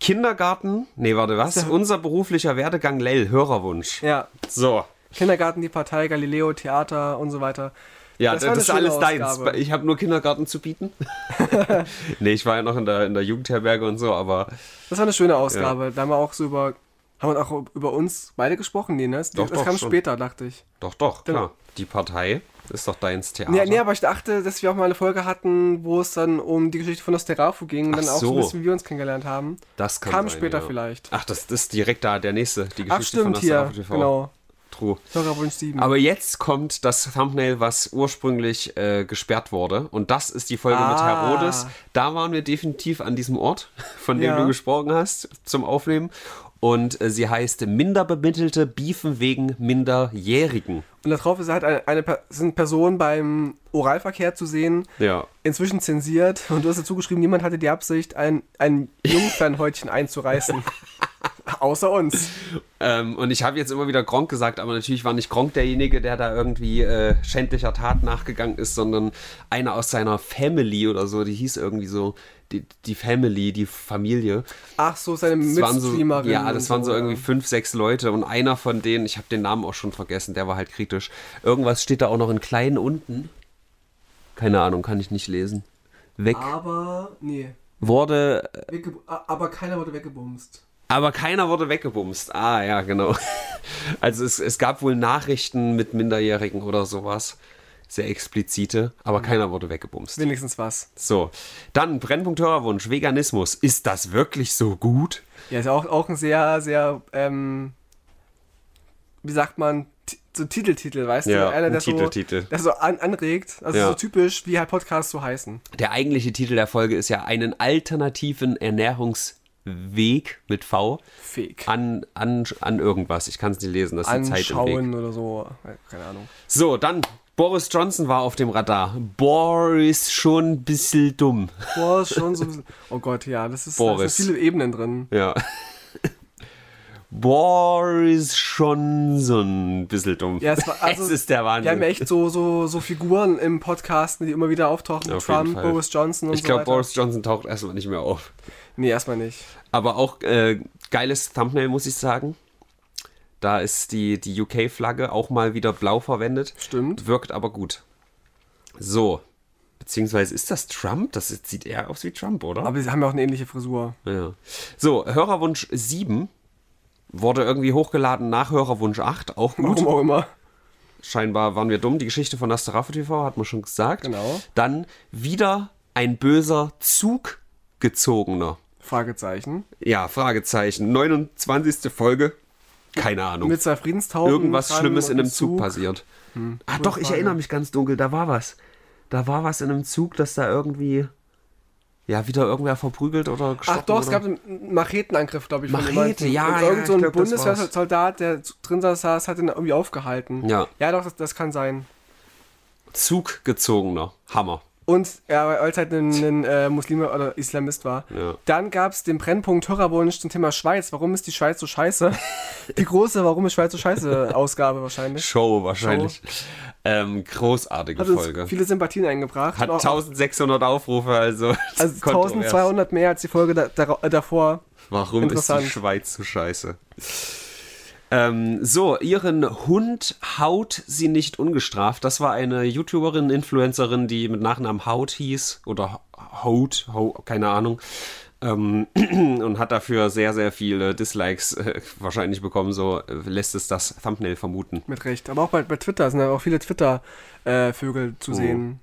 Kindergarten. Nee, warte, was? Unser beruflicher Werdegang Lell, Hörerwunsch. Ja, So. Kindergarten, die Partei, Galileo, Theater und so weiter. Ja, Das das, ist alles deins. Ausgabe. Ich habe nur Kindergarten zu bieten. nee, ich war ja noch in der, in der Jugendherberge und so, aber Das war eine schöne Ausgabe. Da haben wir auch so über. Haben wir auch über uns beide gesprochen? Nee, ne? Das, Doch, das doch, kam schon. später, dachte ich. doch, doch, Genau. klar. Die Partei ist doch deins Theater. Nee, nee, aber ich dachte, dass wir auch mal eine Folge hatten, wo es dann um die Geschichte von Nosterafu ging und Ach dann auch so ein bisschen, wie wir uns kennengelernt haben. das kann kam sein, später ja. vielleicht. Ach, das, das ist direkt da, der nächste. Die Geschichte Ach, stimmt, von hier. Nosterafu TV. Genau. True. Hörerwunsch 7. Aber jetzt kommt das Thumbnail, was ursprünglich äh, gesperrt wurde. Und das ist die Folge mit Ah. Herodes. Da waren wir definitiv an diesem Ort, von dem Ja. du gesprochen hast, zum Aufnehmen. Und äh, sie heißt Minderbemittelte Beefen wegen Minderjährigen. Und darauf ist halt eine, eine sind Personen beim Oralverkehr zu sehen, Ja. inzwischen zensiert. Und du hast dazu geschrieben, niemand hatte die Absicht, ein, ein Jungfernhäutchen einzureißen. Außer uns. Ähm, und ich habe jetzt immer wieder Gronk gesagt, aber natürlich war nicht Gronk derjenige, der da irgendwie äh, schändlicher Tat nachgegangen ist, sondern einer aus seiner Family oder so, die hieß irgendwie so, die, die Family, die Familie. Ach so, seine waren so, Mitstreamerin. ja, das waren so irgendwie fünf, sechs Leute und einer von denen, ich habe den Namen auch schon vergessen, der war halt kritisch. Irgendwas steht da auch noch in klein unten. Keine Ahnung, kann ich nicht lesen. Weg Aber, nee. wurde, Wegge aber keiner wurde weggebumst. Aber keiner wurde weggebumst. Ah, ja, genau. Also es, es gab wohl Nachrichten mit Minderjährigen oder sowas. Sehr explizite, aber keiner wurde weggebumst. Wenigstens was. So, dann Brennpunkt Hörerwunsch, Veganismus. Ist das wirklich so gut? Ja, ist auch, auch ein sehr, sehr, ähm, wie sagt man, so Titeltitel, weißt Ja, du? Einer, ein der Titeltitel. so, der so an, anregt. Also Ja. so typisch, wie halt Podcasts so heißen. Der eigentliche Titel der Folge ist ja einen alternativen Ernährungsweg mit V Fake. an, an, an irgendwas. Ich kann es nicht lesen, das ist die Zeit im Weg. Anschauen oder so. Keine Ahnung. So, dann Boris Johnson war auf dem Radar. Boris schon ein bisschen dumm. Boah, ist schon so ein bisschen. Oh Gott, ja, das ist da Boris. sind viele Ebenen drin. Ja. Boris schon so ein bisschen dumm. Ja, es war- also, es ist der Wir haben Wahnsinn. ja echt so, so, so Figuren im Podcast, die immer wieder auftauchen. Auf Trump. Boris Johnson und ich so glaube, weiter. Boris Johnson taucht erstmal nicht mehr auf. Nee, erstmal nicht. Aber auch äh, geiles Thumbnail, muss ich sagen. Da ist die, die UK-Flagge auch mal wieder blau verwendet. Stimmt. Wirkt aber gut. So. Beziehungsweise ist das Trump? Das sieht eher aus wie Trump, oder? Aber sie haben ja auch eine ähnliche Frisur. ja. So, Hörerwunsch 7 wurde irgendwie hochgeladen nach Hörerwunsch 8. Auch gut. Warum auch immer. Scheinbar waren wir dumm. Die Geschichte von Asterafu TV hat man schon gesagt. Genau. Dann wieder ein böser Zuggezogener. Fragezeichen. Ja, Fragezeichen. 29. Folge. Keine Ahnung. Mit zwei Friedenstauben. Irgendwas Schlimmes in einem Zug, passiert. ah, gute doch, ich Frage. erinnere mich ganz dunkel. Da war was. Da war was in einem Zug, dass da irgendwie. Ja, wieder irgendwer verprügelt oder gestochen Ach doch, es oder? gab einen Machetenangriff, glaube ich. von Machete, ja, Und ja, Irgend so ein Bundeswehrsoldat, der drin saß, hat ihn irgendwie aufgehalten. Ja. Ja, doch, das, das kann sein. Zuggezogener. Hammer. Und ja, weil es halt ein, ein äh, Muslim oder Islamist war. Ja. Dann gab es den Brennpunkt Hörerwunsch zum Thema Schweiz. Warum ist die Schweiz so scheiße? die große Warum ist Schweiz so scheiße Ausgabe wahrscheinlich. Show wahrscheinlich. Ähm, großartige Hat Folge. viele Sympathien eingebracht. Hat Und auch- 1600 Aufrufe, also. also kontrovers. 1200 mehr als die Folge da, da, davor. Warum ist die. Schweiz so scheiße? Ähm, so, ihren Hund haut sie nicht ungestraft. Das war eine YouTuberin, Influencerin, die mit Nachnamen Haut hieß. Oder Haut, keine Ahnung. Ähm, und hat dafür sehr, sehr viele Dislikes äh, wahrscheinlich bekommen. So äh, lässt es das Thumbnail vermuten. Mit Recht. Aber auch bei, bei Twitter sind ja auch viele Twitter-Vögel Oh. zu sehen.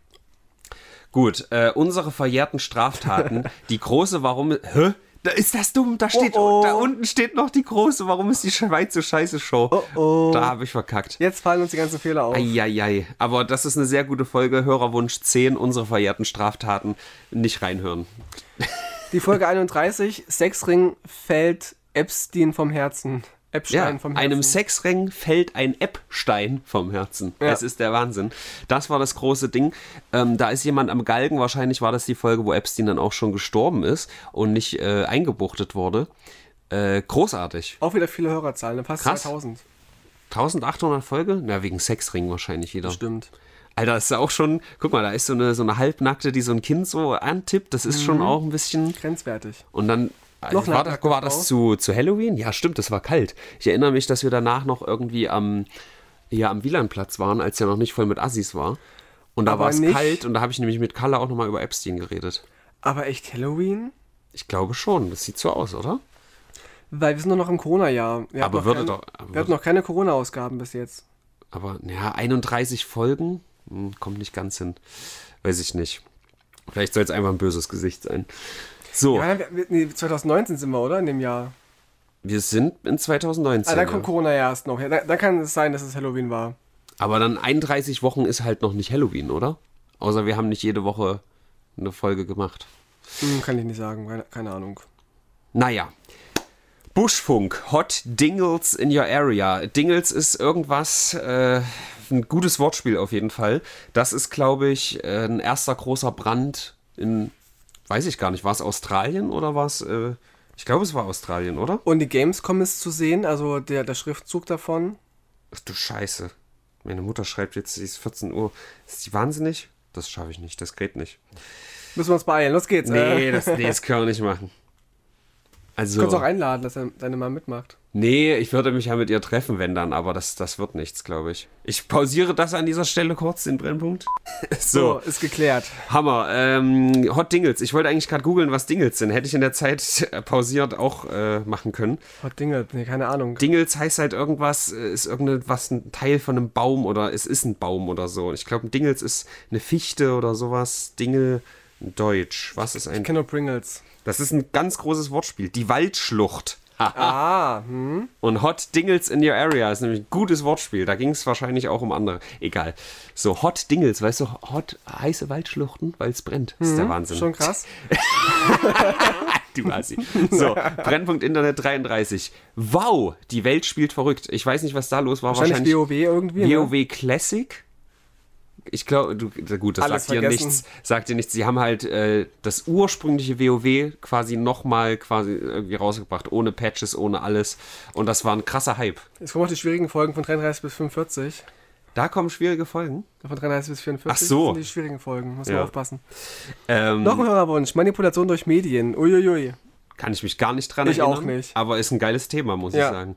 Gut, äh, unsere verjährten Straftaten. die große, warum. Hä? Da ist das dumm, da steht, Oh, oh. da unten steht noch die große, warum ist die Schweiz so scheiße Show? Oh, oh. Da habe ich verkackt. Jetzt fallen uns die ganzen Fehler auf. Eieiei. Aber das ist eine sehr gute Folge. Hörerwunsch 10, unsere verjährten Straftaten. Nicht reinhören. Die Folge 31, Sexring fällt Epstein vom Herzen. Epstein ja, vom Herzen. Einem Sexring fällt ein Epstein vom Herzen. Ja. Das ist der Wahnsinn. Das war das große Ding. Ähm, da ist jemand am Galgen. Wahrscheinlich war das die Folge, wo Epstein dann auch schon gestorben ist und nicht äh, eingebuchtet wurde. Äh, großartig. Auch wieder viele Hörerzahlen, ne? fast Krass. 2000. 1800 Folge? Na, wegen Sexring wahrscheinlich wieder. Stimmt. Alter, das ist ja auch schon, guck mal, da ist so eine, so eine Halbnackte, die so ein Kind so antippt. Das ist mhm. schon auch ein bisschen. Grenzwertig. Und dann noch war, das, war das zu, zu Halloween? Ja, stimmt, das war kalt. Ich erinnere mich, dass wir danach noch irgendwie am, ja, am Wielandplatz waren, als er noch nicht voll mit Assis war. Und da war es kalt und da habe ich nämlich mit Kalle auch nochmal über Epstein geredet. Aber echt Halloween? Ich glaube schon, das sieht so aus, oder? Weil wir sind noch im Corona-Jahr. Aber würde kein, doch. wir hatten noch keine Corona-Ausgaben bis jetzt. Aber, ja, 31 Folgen? Hm, kommt nicht ganz hin. Weiß ich nicht. Vielleicht soll es einfach ein böses Gesicht sein. So. Ja, nee, 2019 sind wir, oder? In dem Jahr. Wir sind in 2019. Ah, dann kommt Corona ja erst noch. Ja, dann, dann kann es sein, dass es Halloween war. Aber dann 31 Wochen ist halt noch nicht Halloween, oder? Außer wir haben nicht jede Woche eine Folge gemacht. Hm, kann ich nicht sagen, keine, keine Ahnung. Naja. Buschfunk, Hot Dingles in your area. Dingles ist irgendwas, äh, ein gutes Wortspiel auf jeden Fall. Das ist, glaube ich, äh, ein erster großer Brand in weiß ich gar nicht, war es Australien oder war es, äh, ich glaube, es war Australien, oder? Und die Gamescom ist zu sehen, also der, der Schriftzug davon. Ach du Scheiße. Meine Mutter schreibt jetzt, es ist 14 Uhr. Ist die wahnsinnig? Das schaffe ich nicht, das geht nicht. Müssen wir uns beeilen, los geht's. Nee, das, nee, das können wir nicht machen. Also, du kannst auch einladen, dass deine Mama mitmacht. Nee, ich würde mich ja mit ihr treffen, wenn dann, aber das, das wird nichts, glaube ich. Ich pausiere das an dieser Stelle kurz, den Brennpunkt. so, ist geklärt. Hammer. Ähm, Hot Dingles. Ich wollte eigentlich gerade googeln, was Dingles sind. Hätte ich in der Zeit pausiert auch äh, machen können. Hot Dingles, nee, keine Ahnung. Dingles heißt halt irgendwas, äh, ist irgendwas ein Teil von einem Baum oder es ist ein Baum oder so. Ich glaube, ein Dingles ist eine Fichte oder sowas. Dingel, Deutsch. Was ist ein. Ich kenne Pringles. Das ist ein ganz großes Wortspiel. Die Waldschlucht. ah, hm. Und Hot Dingles in your area ist nämlich ein gutes Wortspiel. Da ging es wahrscheinlich auch um andere. Egal. So, Hot Dingles, weißt du, hot, heiße Waldschluchten, weil es brennt. Das ist der mhm, Wahnsinn. Schon krass. du Assi. So, Brennpunkt Internet 33. Wow, die Welt spielt verrückt. Ich weiß nicht, was da los war. Wahrscheinlich, wahrscheinlich WoW irgendwie. WoW ne? Classic ich glaube, du, gut, das Alles sagt dir nichts. Sagt dir nichts. Sie haben halt äh, das ursprüngliche WoW quasi nochmal quasi irgendwie rausgebracht, ohne Patches, ohne alles. Und das war ein krasser Hype. Jetzt kommen auch die schwierigen Folgen von 33 bis 45. Da kommen schwierige Folgen? Von 33 bis 44 Ach so. sind die schwierigen Folgen. Muss man aufpassen. Ähm, Noch ein Hörerwunsch. Manipulation durch Medien. Uiuiui. Kann ich mich gar nicht dran ich erinnern. Ich auch nicht. Aber ist ein geiles Thema, muss ja. ich sagen.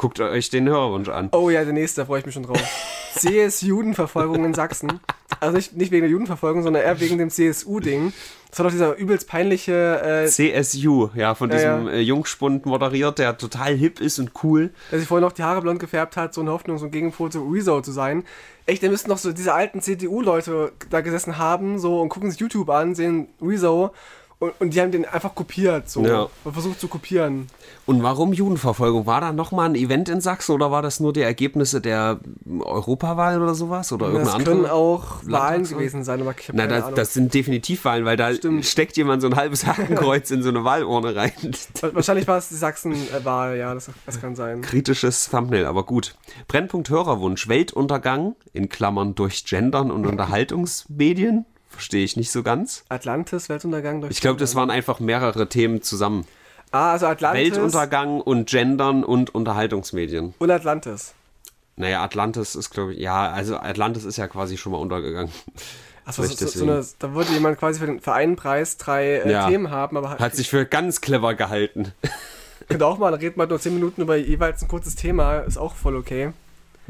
Guckt euch den Hörerwunsch an. Oh ja, der nächste, da freue ich mich schon drauf. CS-Judenverfolgung in Sachsen. Also nicht, nicht wegen der Judenverfolgung, sondern eher wegen dem CSU-Ding. Das war doch dieser übelst peinliche. Äh, CSU, ja, von diesem ja. Äh, Jungspund moderiert, der total hip ist und cool. Der sich vorher noch die Haare blond gefärbt hat, so in Hoffnung, so ein Gegenpol zu Rezo zu sein. Echt, da müssten noch so diese alten CDU-Leute da gesessen haben, so und gucken sich YouTube an, sehen Rezo und, und die haben den einfach kopiert, so. Ja. Und versucht zu kopieren. Und warum Judenverfolgung? War da nochmal ein Event in Sachsen oder war das nur die Ergebnisse der Europawahl oder sowas? Oder das können auch Wahlen gewesen sein, aber ich habe keine das, Ahnung. das sind definitiv Wahlen, weil da Stimmt. steckt jemand so ein halbes Hakenkreuz in so eine Wahlurne rein. Wahrscheinlich war es die Sachsen-Wahl, ja, das, das kann sein. Kritisches Thumbnail, aber gut. Brennpunkt Hörerwunsch, Weltuntergang, in Klammern durch Gendern und Unterhaltungsmedien. Verstehe ich nicht so ganz. Atlantis, Weltuntergang durch Ich glaube, das waren einfach mehrere Themen zusammen. Ah, also Atlantis. Weltuntergang und Gendern und Unterhaltungsmedien. Und Atlantis. Naja, Atlantis ist, glaube ich, ja, also Atlantis ist ja quasi schon mal untergegangen. Achso, so, so eine, da wollte jemand quasi für den Vereinpreis drei äh, ja. Themen haben, aber hat sich für ganz clever gehalten. Könnte auch mal, da redet man nur 10 Minuten über jeweils ein kurzes Thema, ist auch voll okay.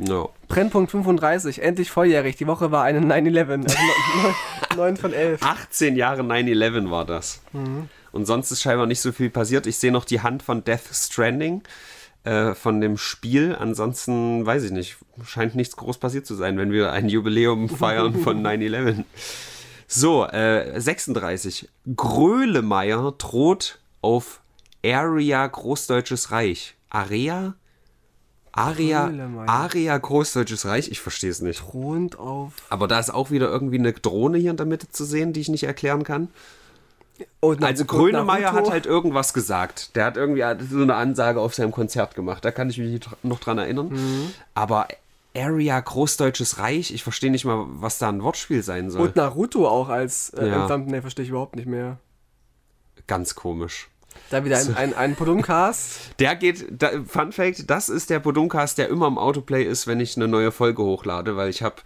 No. Brennpunkt 35, endlich volljährig. Die Woche war eine 9-11, also 9 von 11. 18 Jahre 9-11 war das. Mhm. Und sonst ist scheinbar nicht so viel passiert. Ich sehe noch die Hand von Death Stranding äh, von dem Spiel. Ansonsten weiß ich nicht. Scheint nichts groß passiert zu sein, wenn wir ein Jubiläum feiern von 9-11. So, äh, 36. Grölemeyer droht auf Area Großdeutsches Reich. Area? Aria, Aria Großdeutsches Reich, ich verstehe es nicht. Thront auf. Aber da ist auch wieder irgendwie eine Drohne hier in der Mitte zu sehen, die ich nicht erklären kann. Und also Grönemeyer hat halt irgendwas gesagt. Der hat irgendwie so eine Ansage auf seinem Konzert gemacht. Da kann ich mich noch dran erinnern. Mhm. Aber Area Großdeutsches Reich, ich verstehe nicht mal, was da ein Wortspiel sein soll. Und Naruto auch als äh, ja. Thumbnail verstehe ich überhaupt nicht mehr. Ganz komisch. Da wieder ein, ein, ein Podumcast. Der geht, da, Fun Fact, das ist der Podumcast, der immer im Autoplay ist, wenn ich eine neue Folge hochlade, weil ich habe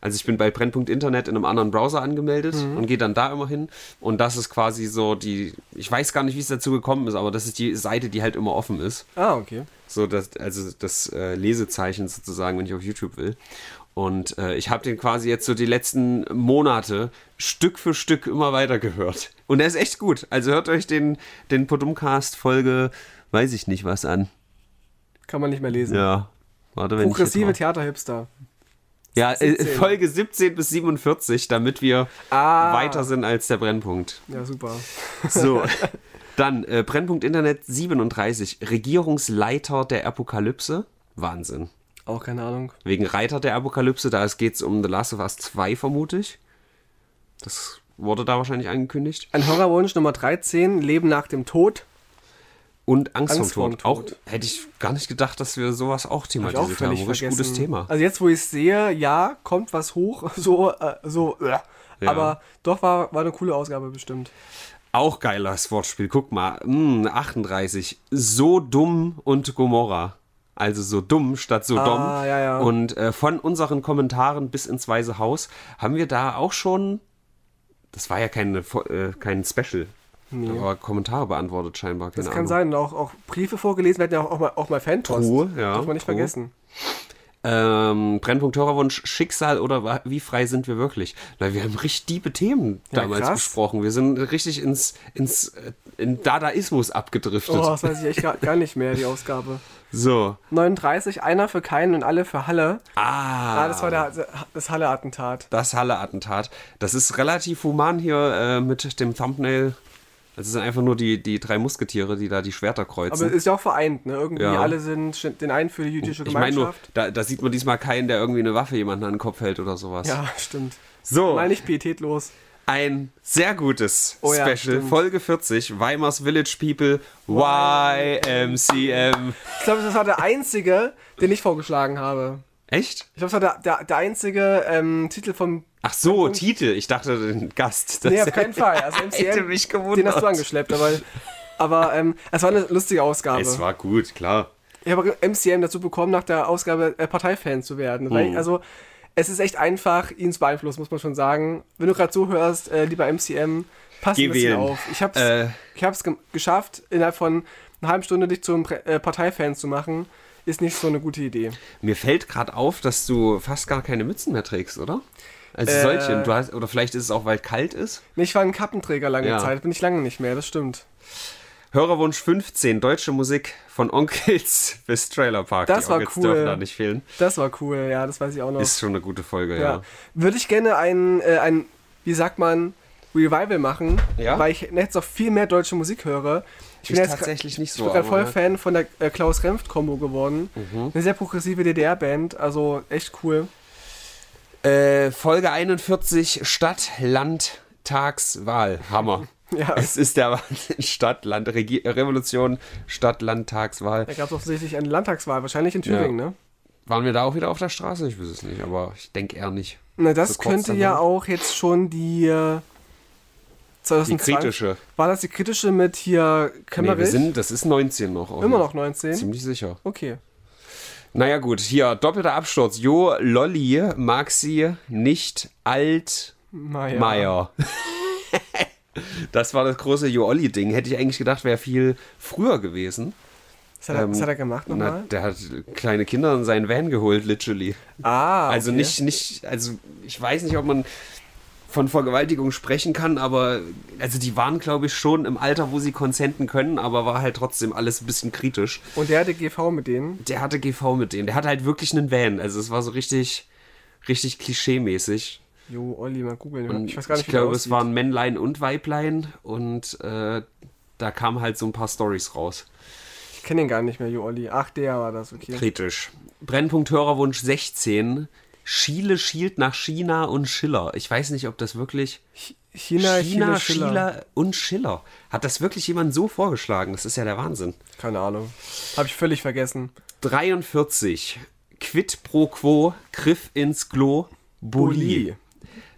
also ich bin bei Brennpunkt Internet in einem anderen Browser angemeldet mhm. und gehe dann da immer hin. Und das ist quasi so die, ich weiß gar nicht, wie es dazu gekommen ist, aber das ist die Seite, die halt immer offen ist. Ah, okay. So das, also das äh, Lesezeichen sozusagen, wenn ich auf YouTube will. Und äh, ich habe den quasi jetzt so die letzten Monate Stück für Stück immer weiter gehört. Und er ist echt gut. Also hört euch den, den Podumcast-Folge, weiß ich nicht was an. Kann man nicht mehr lesen. Ja. Warte, wenn Progressive Theaterhipster. Ja, 17. Äh, Folge 17 bis 47, damit wir ah. weiter sind als der Brennpunkt. Ja, super. So. Dann äh, Brennpunkt Internet 37, Regierungsleiter der Apokalypse. Wahnsinn. Auch keine Ahnung. Wegen Reiter der Apokalypse, da geht es um The Last of Us 2, vermute ich. Das wurde da wahrscheinlich angekündigt. Ein Horrorwunsch Nummer 13, Leben nach dem Tod. Und Angst, Angst vor dem Tod. Auch hätte ich gar nicht gedacht, dass wir sowas auch thematisiert haben. Richtig gutes Thema. Also jetzt, wo ich es sehe, ja, kommt was hoch, so, äh, so, äh. Ja. aber doch war, war eine coole Ausgabe bestimmt. Auch geiles Wortspiel. Guck mal, mh, 38. So dumm und Gomorra also so dumm statt so ah, dumm. Ja, ja. Und äh, von unseren Kommentaren bis ins Weiße Haus haben wir da auch schon, das war ja keine, äh, kein Special, nee. aber Kommentare beantwortet scheinbar. das kann Ahnung. sein, auch, auch Briefe vorgelesen, wir hatten ja auch, auch mal, auch mal Fanpost. Ja. Darf man nicht true. vergessen. Ähm, Brennpunkt Hörerwunsch, Schicksal oder wie frei sind wir wirklich? Na, wir haben richtig diebe Themen ja, damals krass. besprochen. Wir sind richtig ins, ins äh, in Dadaismus abgedriftet. Oh, das weiß ich echt gar, gar nicht mehr, die Ausgabe. So. 39, einer für keinen und alle für Halle. Ah. ah das war der, das Halle-Attentat. Das Halle-Attentat. Das ist relativ human hier äh, mit dem Thumbnail. Also es sind einfach nur die, die drei Musketiere, die da die Schwerter kreuzen. Aber es ist ja auch vereint, ne? Irgendwie ja. alle sind den einen für die jüdische Gemeinschaft. Ich meine nur, da, da, sieht man diesmal keinen, der irgendwie eine Waffe jemanden an den Kopf hält oder sowas. Ja, stimmt. So. Mal nicht pietätlos ein sehr gutes oh ja, Special, stimmt. Folge 40, Weimars Village People, YMCM. Ich glaube, das war der einzige, den ich vorgeschlagen habe. Echt? Ich glaube, das war der, der, der einzige ähm, Titel vom. Ach so, Punkt. Titel. Ich dachte, den Gast. Das nee, auf keinen Fall. Also MCM, hätte mich gewundert. Den hast du angeschleppt, aber, aber ähm, es war eine lustige Ausgabe. Es war gut, klar. Ich habe MCM dazu bekommen, nach der Ausgabe äh, Parteifan zu werden. Hm. also es ist echt einfach, ihn zu beeinflussen, muss man schon sagen. Wenn du gerade zuhörst, äh, lieber MCM, pass Geh ein bisschen wählen. auf. Ich habe es äh. geschafft, innerhalb von einer halben Stunde dich zum äh, Parteifan zu machen. Ist nicht so eine gute Idee. Mir fällt gerade auf, dass du fast gar keine Mützen mehr trägst, oder? Also äh, solche. Du hast, oder vielleicht ist es auch, weil kalt ist? Nee, ich war ein Kappenträger lange ja. Zeit. Bin ich lange nicht mehr, das stimmt. Hörerwunsch 15, deutsche Musik von Onkels bis Trailer Park. Das Die war Onkels cool. dürfen da nicht fehlen. Das war cool, ja, das weiß ich auch noch. Ist schon eine gute Folge, ja. ja. Würde ich gerne ein, äh, ein, wie sagt man, Revival machen, ja? weil ich jetzt noch viel mehr deutsche Musik höre. Ich, ich bin jetzt tatsächlich nicht so. Ich bin voll Fan von der äh, Klaus Renft-Kombo geworden. Mhm. Eine sehr progressive DDR-Band, also echt cool. Äh, Folge 41, Stadt, Land, Tagswahl. Hammer. Ja. Es ist der Wahnsinn. Stadt, Land, Regi Revolution, Stadt, Landtagswahl. Da gab es offensichtlich eine Landtagswahl, wahrscheinlich in Thüringen, ja. ne? Waren wir da auch wieder auf der Straße? Ich weiß es nicht, aber ich denke eher nicht. Na, das so könnte ja auch jetzt schon die. Äh, 2020, die kritische. War das die kritische mit hier Kämmerich? Nee, wir sind, das ist 19 noch. Immer noch 19? Ziemlich sicher. Okay. Naja, gut, hier doppelter Absturz. Jo, Lolli mag sie nicht alt Meier. Meier. Das war das große Jo-Olli-Ding. Hätte ich eigentlich gedacht, wäre viel früher gewesen. Was hat, er, ähm, was hat er gemacht nochmal? der hat kleine Kinder in seinen Van geholt, literally. Ah. Okay. Also nicht, nicht, also ich weiß nicht, ob man von Vergewaltigung sprechen kann, aber also die waren, glaube ich, schon im Alter, wo sie konsenten können, aber war halt trotzdem alles ein bisschen kritisch. Und der hatte GV mit denen? Der hatte GV mit denen. Der hatte halt wirklich einen Van. Also es war so richtig, richtig klischee-mäßig. Jo, Olli, mal googeln. Ich weiß gar nicht, Ich glaube, es waren Männlein und Weiblein und äh, da kamen halt so ein paar Stories raus. Ich kenne ihn gar nicht mehr, Jo Olli. Ach, der war das, okay. Kritisch. Brennpunkt Hörerwunsch 16. Schiele schielt nach China und Schiller. Ich weiß nicht, ob das wirklich. China, China, Chile, Schiller. Schiller und Schiller. Hat das wirklich jemand so vorgeschlagen? Das ist ja der Wahnsinn. Keine Ahnung. Habe ich völlig vergessen. 43. Quid pro quo, Griff ins Bulli. Bulli.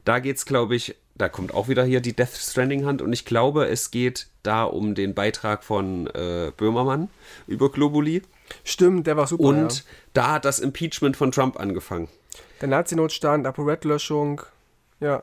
Da geht's, glaube ich, da kommt auch wieder hier die Death Stranding Hand und ich glaube, es geht da um den Beitrag von äh, Böhmermann über Globuli. Stimmt, der war super. Und ja. da hat das Impeachment von Trump angefangen. Der Nazi-Notstand, ApoRed-Löschung. Ja.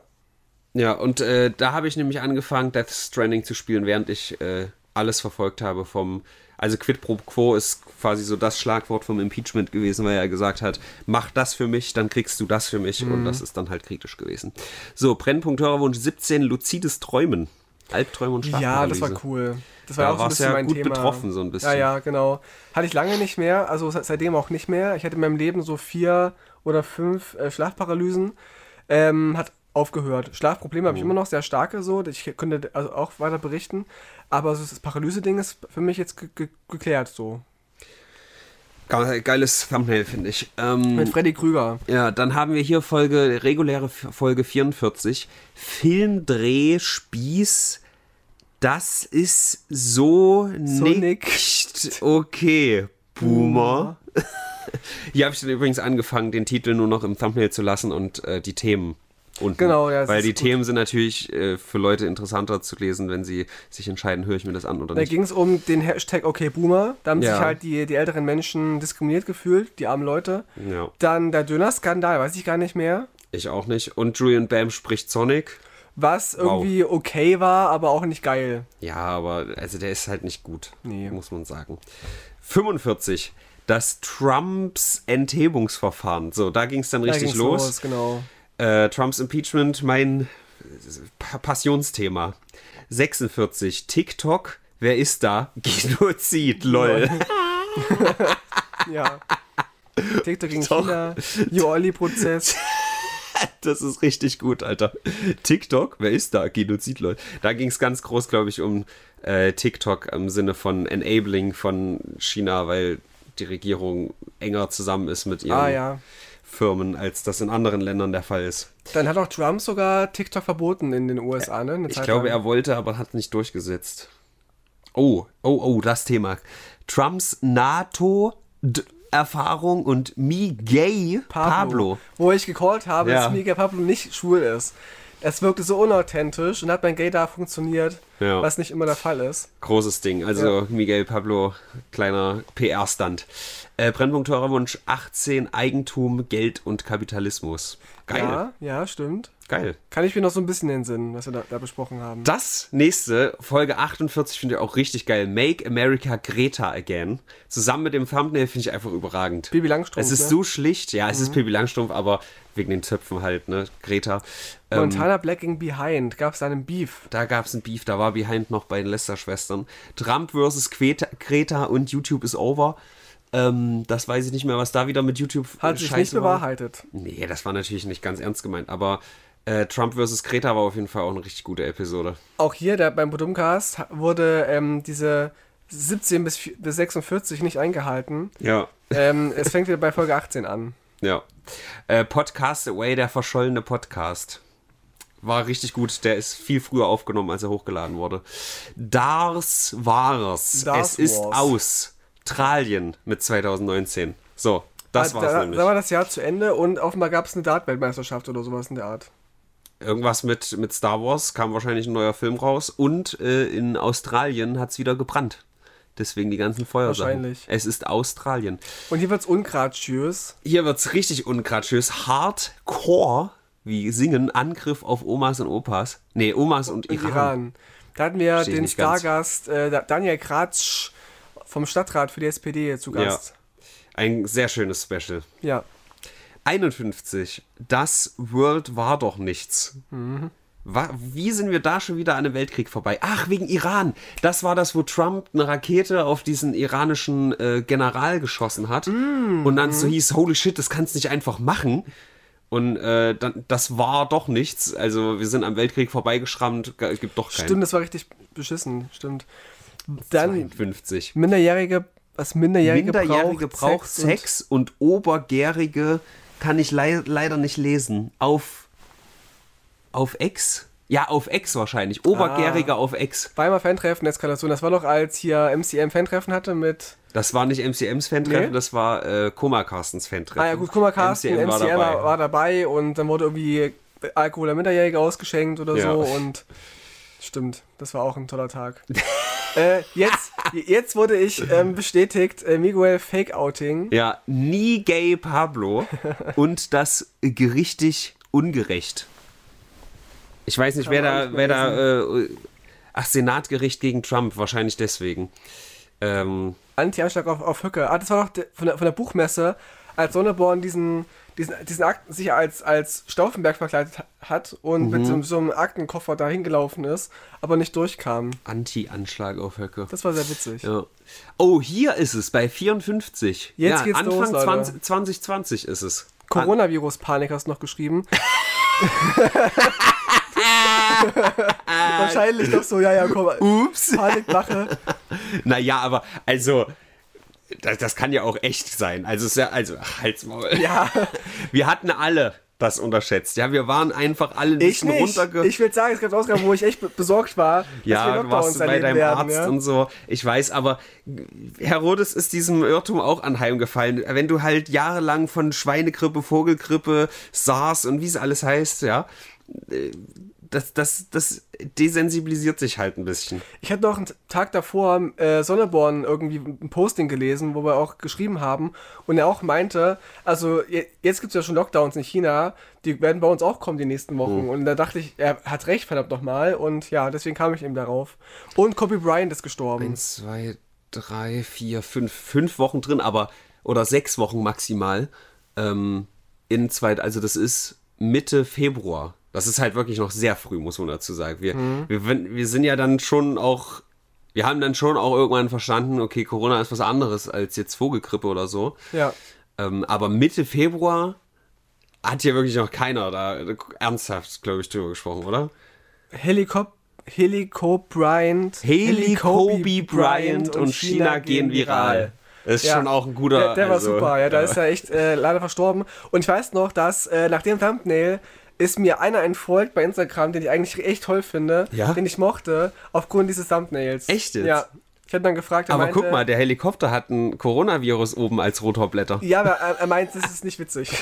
Ja, und äh, da habe ich nämlich angefangen, Death Stranding zu spielen, während ich äh, alles verfolgt habe vom. Also Quid pro quo ist quasi so das Schlagwort vom Impeachment gewesen, weil er gesagt hat, mach das für mich, dann kriegst du das für mich. Und das ist dann halt kritisch gewesen. So, Brennpunkt Hörerwunsch 17, luzides Träumen. Albträume und Ja, Schlafparalyse. das war cool. Das war Da auch so ein bisschen ja mein gut Thema. betroffen, so ein bisschen. Ja, ja, genau. Hatte ich lange nicht mehr, also se- seitdem auch nicht mehr. Ich hatte in meinem Leben so vier oder fünf äh, Schlafparalysen. Ähm, hat aufgehört. Schlafprobleme Oh. habe ich immer noch sehr starke so. Ich könnte also auch weiter berichten. Aber so das Paralyse-Ding ist für mich jetzt ge ge geklärt so. Ge- Geiles Thumbnail, finde ich. Ähm, Mit Freddy Krüger. Ja, dann haben wir hier Folge, reguläre Folge 44. Filmdreh, Spieß. Das ist so, So nicht okay, Boomer. Hier habe ich dann übrigens angefangen, den Titel nur noch im Thumbnail zu lassen und äh, die Themen unten. Genau, ja, Weil die gut. Themen sind natürlich äh, für Leute interessanter zu lesen, wenn sie sich entscheiden, höre ich mir das an oder Da nicht. ging es um den Hashtag Okay Boomer. Da haben Ja. sich halt die, die älteren Menschen diskriminiert gefühlt, die armen Leute. Ja, Dann der Döner-Skandal, weiß ich gar nicht mehr. ich auch nicht. Und Julian Bam spricht Sonic. Was irgendwie okay war, aber auch nicht geil. Ja, aber also der ist halt nicht gut, Nee. muss man sagen. 45. Das Trumps Enthebungsverfahren. So, da ging es dann Da richtig ging's los. Genau. Äh, Trumps Impeachment, mein äh, Pa- Passionsthema. 46. TikTok, wer ist da? Genozid, lol. Ja. TikTok gegen Doch. China, New-Olli-Prozess. Das ist richtig gut, Alter. TikTok, wer ist da? Genozid, lol. Da ging es ganz groß, glaube ich, um äh, TikTok im Sinne von Enabling von China, weil die Regierung enger zusammen ist mit ihren Ah ja. Firmen, als das in anderen Ländern der Fall ist. Dann hat auch Trump sogar TikTok verboten in den USA, ne? Eine Ich Zeit glaube, lang. er wollte, aber hat nicht durchgesetzt. Oh, oh, oh, das Thema. Trumps NATO-Erfahrung und Mi Gay Pablo. Wo ich gecallt habe, Ja. dass Miguel Pablo nicht schwul ist. Es wirkte so unauthentisch und hat beim Gay da funktioniert, Ja. was nicht immer der Fall ist. Großes Ding. Also Miguel Pablo, kleiner PR-Stand. Äh, Brennpunkt Hörerwunsch 18, Eigentum, Geld und Kapitalismus. Geil. Ja, ja, stimmt. Geil. Kann ich mir noch so ein bisschen Sinn, was wir da, da besprochen haben. Das nächste, Folge 48, finde ich auch richtig geil. Make America Greta Again. Zusammen mit dem Thumbnail finde ich einfach überragend. Bibi Langstrumpf, Es ist ne? so schlicht. Ja, es ist Pippi Langstrumpf, aber wegen den Zöpfen halt, ne? Greta. Ähm, Montana Black ging Behind. Gab es da einen Beef? da gab es ein Beef, da war Behind noch bei den Lester-Schwestern. Trump versus Greta und YouTube is over. Ähm, das weiß ich nicht mehr, was da wieder mit YouTube Hat sich Scheiße nicht war. bewahrheitet. Nee, das war natürlich nicht ganz ernst gemeint, aber äh, Trump versus Greta war auf jeden Fall auch eine richtig gute Episode. Auch hier der, beim Podumcast wurde ähm, diese 17 bis, bis 46 nicht eingehalten. Ja. ähm, es fängt wieder bei Folge 18 an. Ja. Äh, Podcast Away, der verschollene Podcast. War richtig gut. Der ist viel früher aufgenommen, als er hochgeladen wurde. Dars war's. Dars es ist war's. Australien mit 2019. So, das Ah, war's da, nämlich. Da war das Jahr zu Ende und offenbar gab es eine Dart-Weltmeisterschaft oder sowas in der Art. Irgendwas mit, mit Star Wars, kam wahrscheinlich ein neuer Film raus. Und äh, in Australien hat's wieder gebrannt. Deswegen die ganzen Feuersachen. Wahrscheinlich. Es ist Australien. Und hier wird's ungraziös. Hier wird's richtig ungraziös. Hardcore, wie singen, Angriff auf Omas und Opas. Nee, Omas und Im Iran. Iran. Da hatten wir Versteh den. Stargast äh, Da- Daniel Kratsch vom Stadtrat für die SPD zu Gast. Ein sehr schönes Special. Ja. 51. Das World war doch nichts. Wa- Wie sind wir da schon wieder an einem Weltkrieg vorbei? Ach, wegen Iran. Das war das, wo Trump eine Rakete auf diesen iranischen äh, General geschossen hat. Und dann so hieß, holy shit, das kannst du nicht einfach machen. Und äh, dann, das war doch nichts. Also wir sind am Weltkrieg vorbeigeschrammt. Gibt doch keinen. Stimmt, das war richtig beschissen. Stimmt. Dann 50. Minderjährige, was Minderjährige, Minderjährige braucht, braucht Sex, und, Obergärige kann ich le leider nicht lesen. Auf, auf X? Ja, auf X wahrscheinlich. Obergäriger ah, auf X. Weimar Fantreffen, Eskalation. Das war doch, als hier MCM Fantreffen hatte mit. Das war nicht MCMs Fantreffen, nee. das war äh, Koma Carstens Fantreffen. Ah ja, gut, Koma Carsten, MCM, war, MCM dabei. war, dabei und dann wurde irgendwie Alkohol der Minderjährige ausgeschenkt oder ja. so und. Stimmt, das war auch ein toller Tag. äh, jetzt, jetzt wurde ich ähm, bestätigt, äh, Miguel Fake-Outing. Ja, nie gay Pablo und das gerichtig ungerecht. Ich weiß nicht, Kann wer da, wer da, äh, ach, Senatgericht gegen Trump, wahrscheinlich deswegen. Ähm, Anti-Anschlag auf, auf Hücke. Ah, das war noch de, von, der, von der Buchmesse, als Sonneborn diesen diesen, diesen Akten sich als, als Stauffenberg verkleidet hat und mhm. mit so, so, einem Aktenkoffer dahin gelaufen ist, aber nicht durchkam. Anti-Anschlag auf Höcke. Das war sehr witzig. Ja. Oh, hier ist es, bei 54. Jetzt ja, geht's Anfang los, 20, 2020 ist es. Coronavirus-Panik hast du noch geschrieben. Wahrscheinlich doch so, ja, ja, komm. Ups. Panikmache. Naja, aber also das, das, kann ja auch echt sein. Also, ist ja, also, Halsmaul. Ja. Wir hatten alle das unterschätzt. Ja, wir waren einfach alle ein bisschen runterge... Ich will sagen, es gab Ausgaben, wo ich echt besorgt war, ja, du warst bei deinem werden, Arzt ja? und so. Ich weiß, aber Herodes ist diesem Irrtum auch anheimgefallen. Wenn du halt jahrelang von Schweinegrippe, Vogelgrippe, SARS und wie es alles heißt, ja, äh, das, das, das desensibilisiert sich halt ein bisschen. Ich hatte noch einen Tag davor äh, Sonneborn irgendwie ein Posting gelesen, wo wir auch geschrieben haben und er auch meinte, also jetzt gibt es ja schon Lockdowns in China, die werden bei uns auch kommen die nächsten Wochen. Mhm. Und da dachte ich, er hat recht, verdammt nochmal. Und ja, deswegen kam ich eben darauf. Und Kobe Bryant ist gestorben. Eins, zwei, drei, vier, fünf, fünf Wochen drin, aber, oder sechs Wochen maximal. Ähm, in zwei, also das ist Mitte Februar das ist halt wirklich noch sehr früh, muss man dazu sagen. Wir, mhm. wir, wir sind ja dann schon auch, wir haben dann schon auch irgendwann verstanden, okay, Corona ist was anderes als jetzt Vogelgrippe oder so. Ja. Ähm, aber Mitte Februar hat hier wirklich noch keiner da ernsthaft, glaube ich, drüber gesprochen, oder? Helikop Helico Bryant. Helicobi Bryant und China, China gehen viral. Ist ja. schon auch ein guter. Der, der also, war super, ja, da ja. ist er echt äh, leider verstorben. Und ich weiß noch, dass äh, nach dem Thumbnail ist mir einer entfolgt bei Instagram, den ich eigentlich echt toll finde, ja? den ich mochte, aufgrund dieses Thumbnails. Echt jetzt? Ja. Ich hätte dann gefragt, aber meinte, guck mal, der Helikopter hat ein Coronavirus oben als Rotorblätter. Ja, aber er, er meint, das ist nicht witzig.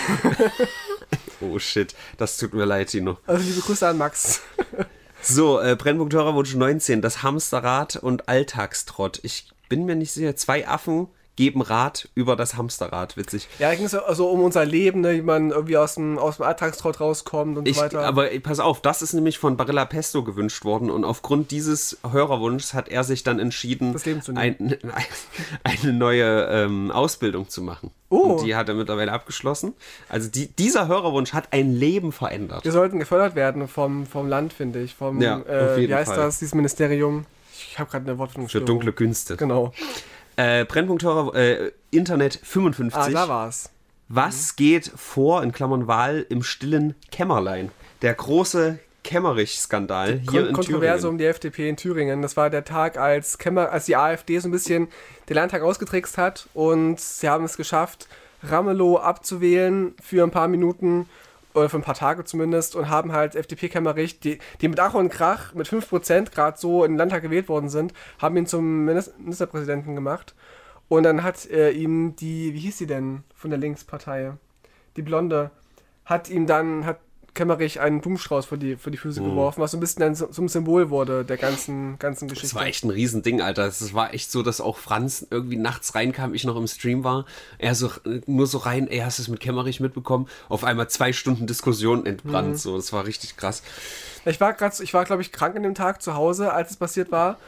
oh shit, das tut mir leid, Tino. Also liebe Grüße an Max. so, äh, Brennpunkt Hörerwunsch 19, das Hamsterrad und Alltagstrott. Ich bin mir nicht sicher, zwei Affen geben Rat über das Hamsterrad, witzig. Ja, da ging es also um unser Leben, ne, wie man irgendwie aus dem, aus dem Alltagstrott rauskommt und ich, so weiter. Aber pass auf, das ist nämlich von Barilla Pesto gewünscht worden und aufgrund dieses Hörerwunschs hat er sich dann entschieden, ein, eine neue ähm, Ausbildung zu machen. Oh. Und die hat er mittlerweile abgeschlossen. Also die, dieser Hörerwunsch hat ein Leben verändert. Wir sollten gefördert werden vom, vom Land, finde ich. Vom, ja, äh, wie heißt Fall. das, dieses Ministerium? Ich habe gerade eine Wortfindung. Für dunkle Künste. Genau. Äh, Brennpunkt Horror, äh, Internet 55. Ah, da war's. Was mhm. geht vor, in Klammern Wahl, im stillen Kämmerlein? Der große Kämmerich-Skandal hier Kon in Kontroverse Thüringen. um die FDP in Thüringen. Das war der Tag, als, Kämmer, als die AfD so ein bisschen den Landtag ausgetrickst hat und sie haben es geschafft, Ramelow abzuwählen für ein paar Minuten oder für ein paar Tage zumindest, und haben halt FDP-Kämmerich, die, die mit Ach und Krach mit 5% gerade so in den Landtag gewählt worden sind, haben ihn zum Ministerpräsidenten gemacht. Und dann hat äh, ihm die, wie hieß sie denn von der Linkspartei? Die Blonde, hat ihm dann, hat Kemmerich einen Blumenstrauß vor die, vor die Füße mhm. geworfen, was so ein bisschen dann zum Symbol wurde der ganzen, ganzen Geschichte. Das war echt ein Riesending, Alter. Es war echt so, dass auch Franz irgendwie nachts reinkam, ich noch im Stream war. Er so, nur so rein, er hast es mit Kemmerich mitbekommen. Auf einmal zwei Stunden Diskussion entbrannt. Mhm. So, das war richtig krass. Ich war gerade, ich war glaube ich krank an dem Tag zu Hause, als es passiert war.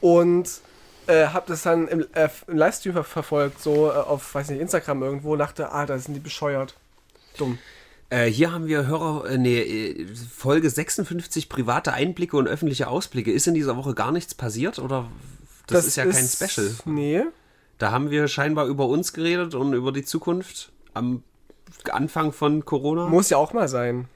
Und äh, habe das dann im, äh, im Livestream ver verfolgt, so äh, auf, weiß nicht, Instagram irgendwo, und dachte, ah, da sind die bescheuert. Dumm. Äh, hier haben wir Hörer, äh, nee, äh, Folge 56 private Einblicke und öffentliche Ausblicke. Ist in dieser Woche gar nichts passiert oder das, das ist ja ist, kein Special? Nee. Da haben wir scheinbar über uns geredet und über die Zukunft am Anfang von Corona. Muss ja auch mal sein.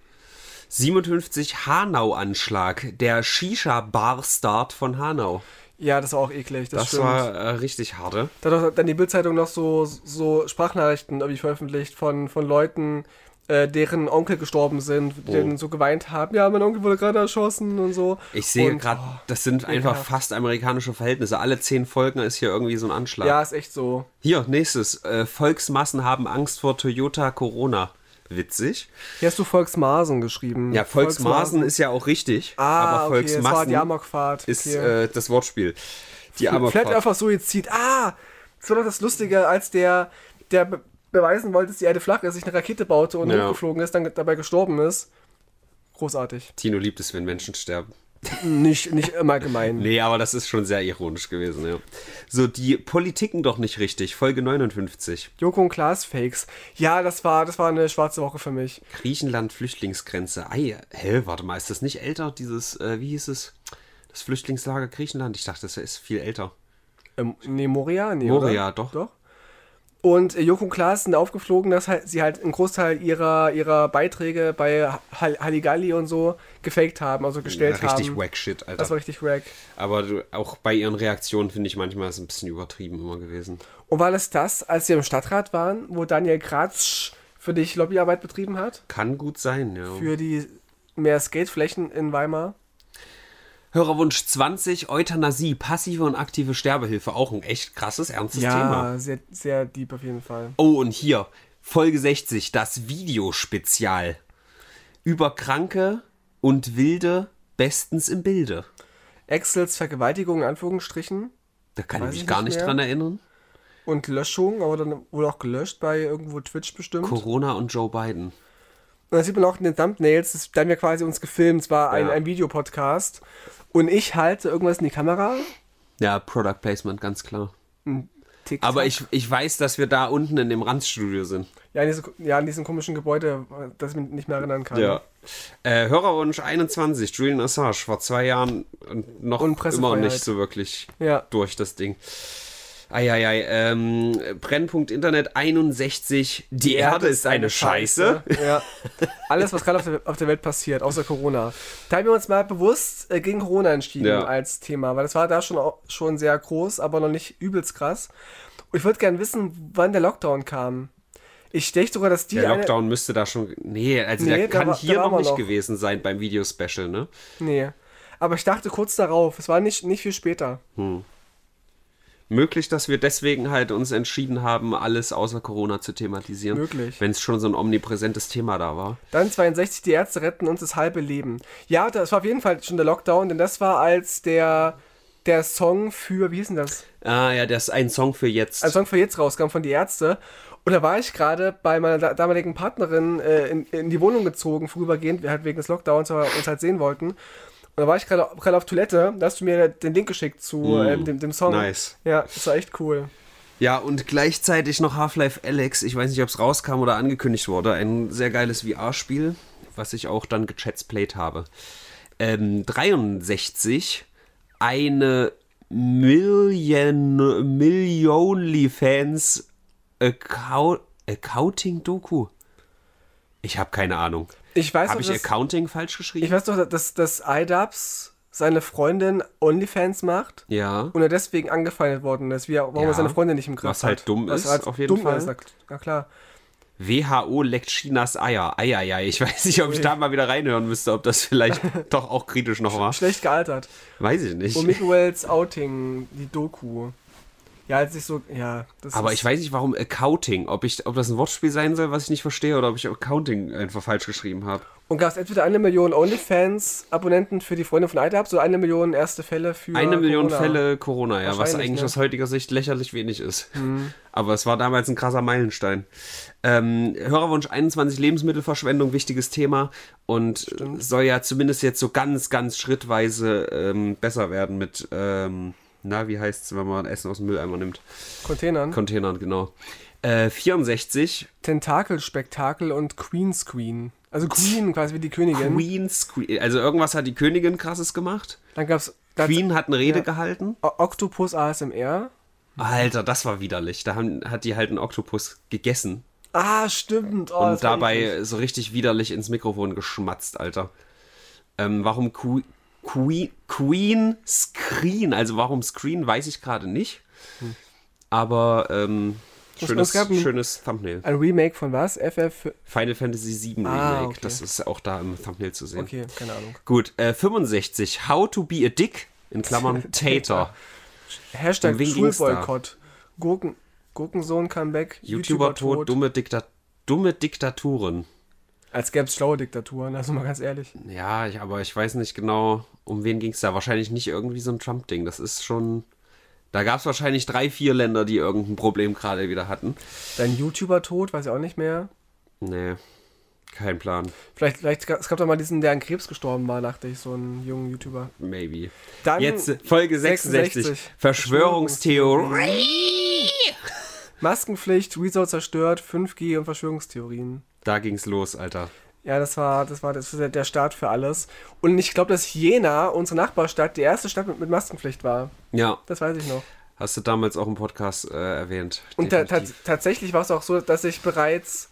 57 Hanau-Anschlag, der Shisha-Bar-Start von Hanau. Ja, das war auch eklig. Das, Das, war äh, richtig harte. Da hat dann die Bildzeitung noch so, so Sprachnachrichten irgendwie veröffentlicht von, von Leuten, äh, deren Onkel gestorben sind, die Oh. dann so geweint haben. Ja, mein Onkel wurde gerade erschossen und so. Ich sehe gerade, oh, das sind einfach ekelhaft. fast amerikanische Verhältnisse. Alle zehn Folgen ist hier irgendwie so ein Anschlag. Ja, ist echt so. Hier, nächstes. Äh, Volksmassen haben Angst vor Toyota Corona. Witzig. Hier hast du Volksmaßen geschrieben. Ja, Volksmaßen ist ja auch richtig. Ah, aber okay, das war Volksmassen die Amokfahrt. ist okay. äh, das Wortspiel. Die Vielleicht Amokfahrt. einfach Suizid. Ah, das war doch das Lustige, als der, der beweisen wollte, dass die Erde flach ist, sich eine Rakete baute und Ja. hochgeflogen ist, dann dabei gestorben ist. Großartig. Tino liebt es, wenn Menschen sterben. Nicht, nicht immer gemein. Nee, aber das ist schon sehr ironisch gewesen, ja. So, die Politiken doch nicht richtig. Folge 59. Joko und Klaas Fakes. Ja, das war, das war eine schwarze Woche für mich. Griechenland Flüchtlingsgrenze. Ei, hä, warte mal, ist das nicht älter? Dieses, äh, wie hieß es? Das Flüchtlingslager Griechenland. Ich dachte, das ist viel älter. Ähm, nee, Moria? Nee, Moria, oder? doch. Doch. Und Joko und Klaas sind aufgeflogen, dass halt, sie halt einen Großteil ihrer, ihrer Beiträge bei Hall Halligalli und so gefaked haben, also gestellt Ja, richtig haben. wack shit, Das war Alter. richtig wack. Aber auch bei ihren Reaktionen finde ich manchmal ist es ein bisschen übertrieben immer gewesen. Und war das das, als sie im Stadtrat waren, wo Daniel Gratsch für dich Lobbyarbeit betrieben hat? Kann gut sein, ja. Für die mehr Skateflächen in Weimar? Hörerwunsch 20, Euthanasie, passive und aktive Sterbehilfe. Auch ein echt krasses, ernstes Thema. Ja, sehr, sehr deep auf jeden Fall. Oh, und hier, Folge 60, das Videospezial. Über Kranke und Wilde bestens im Bilde. Excels Vergewaltigung in Anführungsstrichen Da kann Weiß ich mich ich gar nicht mehr. dran erinnern. und Löschung, aber dann wohl auch gelöscht bei irgendwo Twitch bestimmt. Corona und Joe Biden. Und da sieht man auch in den Thumbnails, das, da haben wir quasi uns gefilmt, es war ein, Ja. ein Videopodcast. Und ich halte irgendwas in die Kamera. Ja, Product Placement, ganz klar. Tick, Aber ich, ich weiß, dass wir da unten in dem Randstudio sind. Ja, in, diese, ja, in diesem komischen Gebäude, das ich mich nicht mehr erinnern kann. Ja. Äh, Hörerwunsch 21, Julian Assange, vor zwei Jahren und noch immer nicht so wirklich Ja. durch das Ding. Eieiei, ähm, Brennpunkt Internet 61, die, Erde, ist eine Scheiße. Ja. Alles, was gerade auf der, auf der Welt passiert, außer Corona. Da haben wir uns mal bewusst äh, gegen Corona entschieden Ja. als Thema, weil das war da schon, auch, schon sehr groß, aber noch nicht übelst krass. Und ich würde gerne wissen, wann der Lockdown kam. Ich denke sogar, dass die Der eine- Lockdown müsste da schon. Nee, also Nee, der kann war- hier noch nicht noch. gewesen sein beim Videospecial, ne? Nee. Aber ich dachte kurz darauf, es war nicht, nicht viel später. Möglich, dass wir deswegen halt uns entschieden haben, alles außer Corona zu thematisieren. Möglich. Wenn es schon so ein omnipräsentes Thema da war. Dann 62, die Ärzte retten uns das halbe Leben. Ja, das war auf jeden Fall schon der Lockdown, denn das war als der, der Song für, wie hieß denn das? Ah ja, das ist ein Song für jetzt. Ein Song für jetzt rauskam von die Ärzte. Und da war ich gerade bei meiner da- damaligen Partnerin äh, in, in die Wohnung gezogen, vorübergehend, wir halt wegen des Lockdowns, weil wir uns halt sehen wollten. Da war ich gerade gerade auf Toilette, da hast du mir den Link geschickt zu ähm, dem, dem Song. Mm. nice. Ja, das war echt cool. Ja, und gleichzeitig noch Half-Life Alex. Ich weiß nicht, ob es rauskam oder angekündigt wurde. Ein sehr geiles VR-Spiel, was ich auch dann gechatsplayt habe. Ähm, 63. Eine Million, Millionly Fans Account, Accounting-Doku. Ich habe keine Ahnung. Ich weiß Habe ich dass, Accounting falsch geschrieben? ich weiß doch, dass, dass iDubbbz seine Freundin OnlyFans macht ja. und er deswegen angefeindet worden ist, wie er, warum Ja, er seine Freundin nicht im Griff was halt hat. dumm Was ist, halt auf jeden dumm Fall. Ist, na, klar. WHO leckt Chinas Eier. Eieiei. Ich weiß nicht, ob ich da mal wieder reinhören müsste, ob das vielleicht doch auch kritisch noch war. Schlecht gealtert. Weiß ich nicht. Und Miguels Outing, die Doku. Ja, als ich so, ja. Das Aber ich weiß nicht, warum Accounting, ob, ich, ob das ein Wortspiel sein soll, was ich nicht verstehe, oder ob ich Accounting einfach falsch geschrieben habe. Und gab es entweder eine Million OnlyFans-Abonnenten für die Freunde von iDubbbz oder eine Million erste Fälle für Eine Million Corona. Fälle Corona, ja, was eigentlich ne? aus heutiger Sicht lächerlich wenig ist. Aber es war damals ein krasser Meilenstein. Ähm, Hörerwunsch 21, Lebensmittelverschwendung, wichtiges Thema. Und soll ja zumindest jetzt so ganz, ganz schrittweise ähm, besser werden mit, ähm, na, wie heißt es, wenn man Essen aus dem Mülleimer nimmt? Containern. Containern, genau. Äh, 64, Tentakelspektakel und Queen Screen. Also Queen quasi wie die Königin. Queen's Queen. Also irgendwas hat die Königin krasses gemacht. Dann gab es Queen hat eine Rede ja. gehalten. Octopus ASMR. Alter, das war widerlich. Da haben, hat die halt einen Oktopus gegessen Ah, stimmt. Oh, und dabei so richtig widerlich ins Mikrofon geschmatzt, Alter. Ähm, warum Qu Queen, Queen Screen. Also warum Screen, weiß ich gerade nicht. Hm. Aber ähm, schönes, schönes Thumbnail. Ein Remake von was? FF? Final Fantasy VII ah, Remake. Okay. Das ist auch da im Thumbnail zu sehen. Okay, keine Ahnung. Gut, äh, 65. How to be a Dick, in Klammern Tater. Hashtag Schulboykott. Gurken, Gurkensohn Comeback. YouTuber, YouTuber tot, dumme, Dikta dumme Diktaturen. Als gäbe es schlaue Diktaturen, also mal ganz ehrlich. Ja, ich, aber ich weiß nicht genau, um wen ging es da. Wahrscheinlich nicht irgendwie so ein Trump-Ding. Das ist schon. Da gab es wahrscheinlich drei, vier Länder, die irgendein Problem gerade wieder hatten. Dein YouTuber tot, weiß ich auch nicht mehr. Nee, kein Plan. Vielleicht, vielleicht es gab doch mal diesen, der an Krebs gestorben war, dachte ich, so einen jungen YouTuber. Maybe. Dann Jetzt Folge 66. 66. Verschwörungstheorie. Maskenpflicht, Rezo zerstört, 5G und Verschwörungstheorien. Da ging's los, Alter. Ja, das war, das war, das war der Start für alles. Und ich glaube, dass Jena, unsere Nachbarstadt, die erste Stadt mit, mit Maskenpflicht war. Ja. Das weiß ich noch. Hast du damals auch im Podcast äh, erwähnt. Und ta tatsächlich war es auch so, dass ich bereits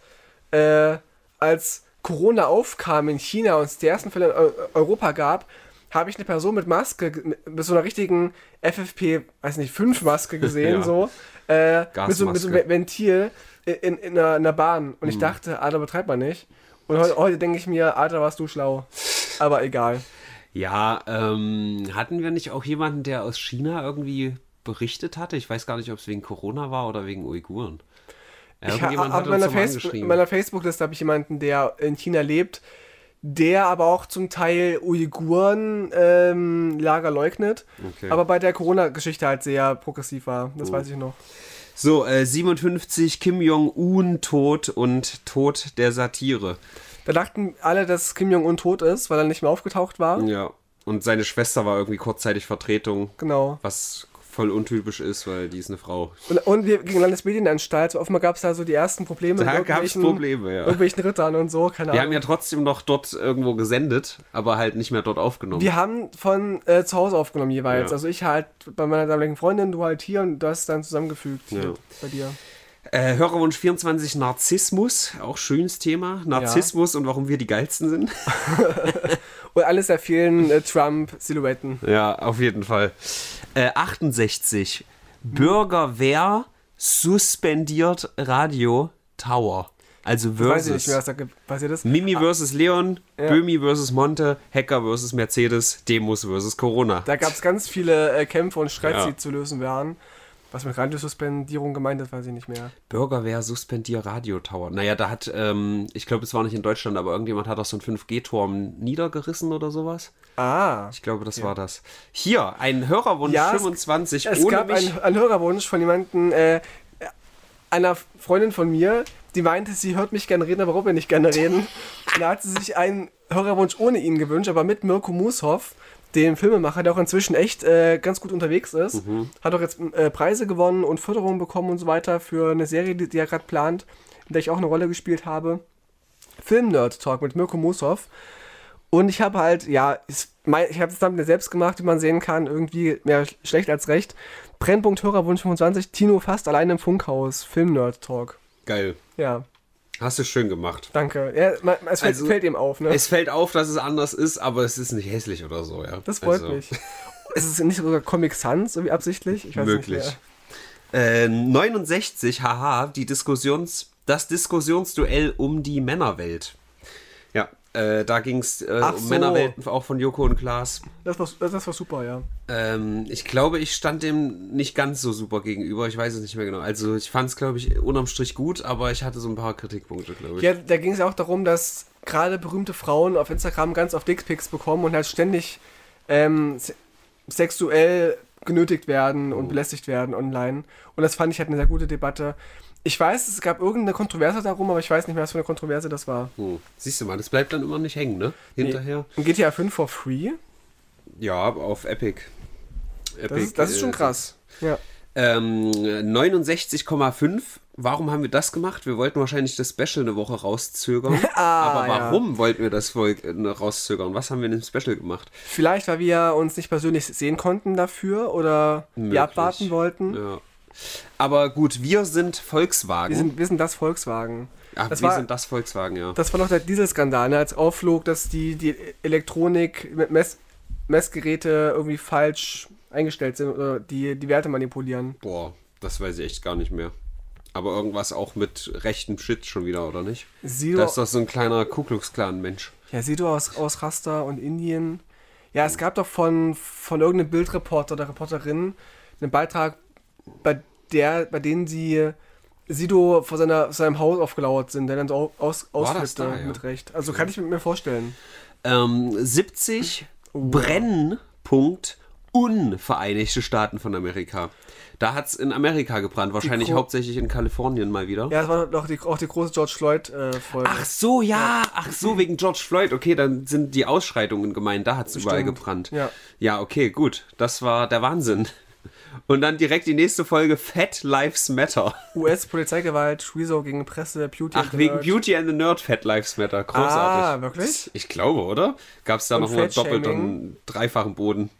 äh, als Corona aufkam in China und es die ersten Fälle in Europa gab, habe ich eine Person mit Maske, mit so einer richtigen FFP, weiß nicht, 5 Maske gesehen, ja. so. Äh, mit, so, mit so einem Ventil in, in, einer, in einer Bahn. Und ich mhm. dachte, Alter, betreibt man nicht. Und heute, heute denke ich mir, Alter, warst du schlau. Aber egal. Ja, ähm, hatten wir nicht auch jemanden, der aus China irgendwie berichtet hatte? Ich weiß gar nicht, ob es wegen Corona war oder wegen Uiguren. Irgendjemand ich, hat meiner, Face meiner Facebook-Liste habe ich jemanden, der in China lebt, der aber auch zum Teil Uiguren-Lager ähm, leugnet, okay. aber bei der Corona-Geschichte halt sehr progressiv war. Das oh. weiß ich noch. So, äh, 57 Kim Jong-un tot und Tod der Satire. Da dachten alle, dass Kim Jong-un tot ist, weil er nicht mehr aufgetaucht war. Ja. Und seine Schwester war irgendwie kurzzeitig Vertretung. Genau. Was voll untypisch ist, weil die ist eine Frau. Und, und wir gegen Landesmedienanstalt, so offenbar gab es da so die ersten Probleme. Da gab es Probleme, ja. Irgendwelchen Rittern und so, keine Wir Ahnung. haben ja trotzdem noch dort irgendwo gesendet, aber halt nicht mehr dort aufgenommen. Wir haben von äh, zu Hause aufgenommen jeweils. Ja. Also ich halt bei meiner damaligen Freundin, du halt hier und das dann zusammengefügt ja. bei dir. Äh, Hörerwunsch 24, Narzissmus, auch schönes Thema. Narzissmus ja. und warum wir die geilsten sind. und alles vielen äh, Trump-Silhouetten. Ja, auf jeden Fall. Äh, 68, Bürgerwehr suspendiert Radio Tower. Also versus. Weiß ich nicht mehr, was da passiert ist. Mimi ah. versus Leon, ja. Böhmi versus Monte, Hacker versus Mercedes, Demos versus Corona. Da gab es ganz viele äh, Kämpfe und Streits, ja. die zu lösen waren. Was mit Radiosuspendierung gemeint ist, weiß ich nicht mehr. Bürgerwehr suspendier Radiotower. Naja, da hat, ähm, ich glaube, es war nicht in Deutschland, aber irgendjemand hat auch so einen 5G-Turm niedergerissen oder sowas. Ah. Ich glaube, das ja. war das. Hier, ein Hörerwunsch ja, 25. Es, es gab einen, Hörerwunsch von jemandem, äh, einer Freundin von mir, die meinte, sie hört mich gerne reden, aber wir nicht gerne reden. Und da hat sie sich einen Hörerwunsch ohne ihn gewünscht, aber mit Mirko Mushoff dem Filmemacher, der auch inzwischen echt äh, ganz gut unterwegs ist. Mhm. Hat auch jetzt äh, Preise gewonnen und Förderungen bekommen und so weiter für eine Serie, die, die er gerade plant, in der ich auch eine Rolle gespielt habe. Film-Nerd-Talk mit Mirko Mushoff. Und ich habe halt, ja, ich, ich habe es dann selbst gemacht, wie man sehen kann, irgendwie mehr schlecht als recht. Brennpunkt Hörerwunsch 25, Tino fast allein im Funkhaus, Film-Nerd-Talk. Geil. Ja. Hast du schön gemacht. Danke. Ja, es fällt, also, fällt ihm auf, ne? Es fällt auf, dass es anders ist, aber es ist nicht hässlich oder so, ja. Das freut also. mich. ist es nicht sogar Comic Sans, so wie absichtlich? Ich weiß Möglich. nicht mehr. Äh, 69, haha, die Diskussions, das Diskussionsduell um die Männerwelt. Äh, da ging es äh, um so. Männerwelten, auch von Joko und Klaas. Das war, das war super, ja. Ähm, ich glaube, ich stand dem nicht ganz so super gegenüber. Ich weiß es nicht mehr genau. Also ich fand es, glaube ich, unterm Strich gut, aber ich hatte so ein paar Kritikpunkte, glaube ich. Ja, da ging es ja auch darum, dass gerade berühmte Frauen auf Instagram ganz oft Dickpics bekommen und halt ständig ähm, sexuell genötigt werden und oh. belästigt werden online. Und das fand ich halt eine sehr gute Debatte. Ich weiß, es gab irgendeine Kontroverse darum, aber ich weiß nicht mehr, was für eine Kontroverse das war. Hm. Siehst du mal, das bleibt dann immer nicht hängen, ne? Hinterher. Nee. GTA 5 for free? Ja, auf Epic. Epic das, ist, das ist schon äh, krass. Ja. Ähm, 69,5. Warum haben wir das gemacht? Wir wollten wahrscheinlich das Special eine Woche rauszögern. ah, aber warum ja. wollten wir das äh, rauszögern? Was haben wir in dem Special gemacht? Vielleicht, weil wir uns nicht persönlich sehen konnten dafür oder wir abwarten wollten. Ja. Aber gut, wir sind Volkswagen. Wir sind, wir sind das Volkswagen. Ach, das wir war, sind das Volkswagen, ja. Das war noch der Dieselskandal, ne, als aufflog, dass die, die Elektronik mit Mess, Messgeräte irgendwie falsch eingestellt sind oder die die Werte manipulieren. Boah, das weiß ich echt gar nicht mehr. Aber irgendwas auch mit rechtem Shit schon wieder, oder nicht? Sido, Das ist doch so ein kleiner Ku Klux Klan-Mensch. ja, Sido aus, aus Raster und Indien. Ja, es gab doch von, von irgendeinem Bildreporter oder Reporterin einen Beitrag, bei der, bei denen sie Sido vor seiner, seinem Haus aufgelauert sind, der dann so aus, ausflippte da, ja? mit Recht. Also kann ich mir vorstellen. Ähm, 70 Brennpunkt unvereinigte Staaten von Amerika. Da hat es in Amerika gebrannt, wahrscheinlich hauptsächlich in Kalifornien mal wieder. Ja, das war doch die, auch die große George Floyd-Folge. Ach so, ja, ach so, wegen George Floyd. Okay, dann sind die Ausschreitungen gemeint, da hat es überall gebrannt. ja. ja, okay, gut. Das war der Wahnsinn. Und dann direkt die nächste Folge, Fat Lives Matter. US-Polizeigewalt, Rezo gegen Presse, Beauty Ach, and the wegen Nerd. Beauty and the Nerd, Fat Lives Matter. Großartig. Ah, wirklich? Ich glaube, oder? Gab es da nochmal doppelt und dreifachen Boden?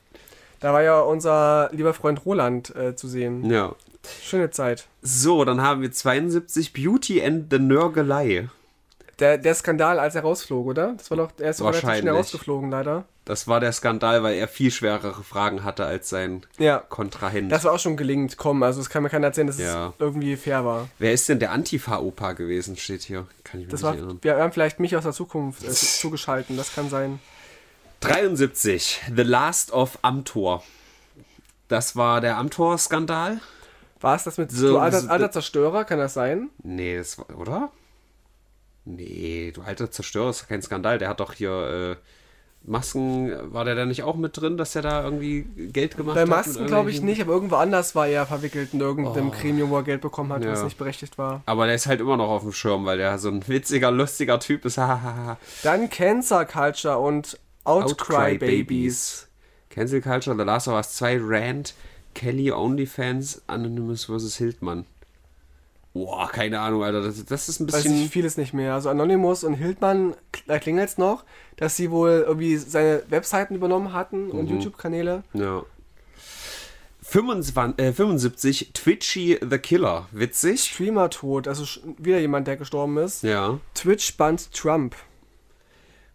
Da war ja unser lieber Freund Roland äh, zu sehen. Ja. Schöne Zeit. So, dann haben wir 72 Beauty and the Nörgelei. Der, der Skandal, als er rausflog, oder? Das war doch, er ist doch relativ Wahrscheinlich. schnell rausgeflogen, leider. Das war der Skandal, weil er viel schwerere Fragen hatte als sein Ja. Kontrahent. Das war auch schon gelingt, komm. Also, es kann mir keiner erzählen, dass Ja. es irgendwie fair war. Wer ist denn der Antifa-Opa gewesen, steht hier. Kann ich mich Das nicht war, erinnern. wir haben vielleicht mich aus der Zukunft äh, zugeschalten, das kann sein. 73. The Last of Amtor. Das war der Amtor-Skandal? War es das mit So- alter, alter Zerstörer? Kann das sein? Nee, das war, oder? Nee, du alter Zerstörer ist kein Skandal. Der hat doch hier äh, Masken, war der da nicht auch mit drin, dass er da irgendwie Geld gemacht Bei hat? mit Masken glaube ich nicht, aber irgendwo anders war er verwickelt in irgendeinem Gremium, wo er Geld bekommen hat, was Ja. nicht berechtigt war. Aber der ist halt immer noch auf dem Schirm, weil der so ein witziger, lustiger Typ ist. Dann Cancer Culture und Outcry Babies. Cancel Culture, The Last of Us 2, Rand, Kelly, OnlyFans, Anonymous vs. Hildmann. Boah, keine Ahnung, Alter. Das, das ist ein Weiß bisschen. ich vieles nicht mehr. Also Anonymous und Hildmann, da klingelt es noch, dass sie wohl irgendwie seine Webseiten übernommen hatten und Mhm. YouTube-Kanäle. Ja. 25, äh, 75, Twitchy the Killer. Witzig. Streamer tot, also wieder jemand, der gestorben ist. Ja. Twitch band Trump.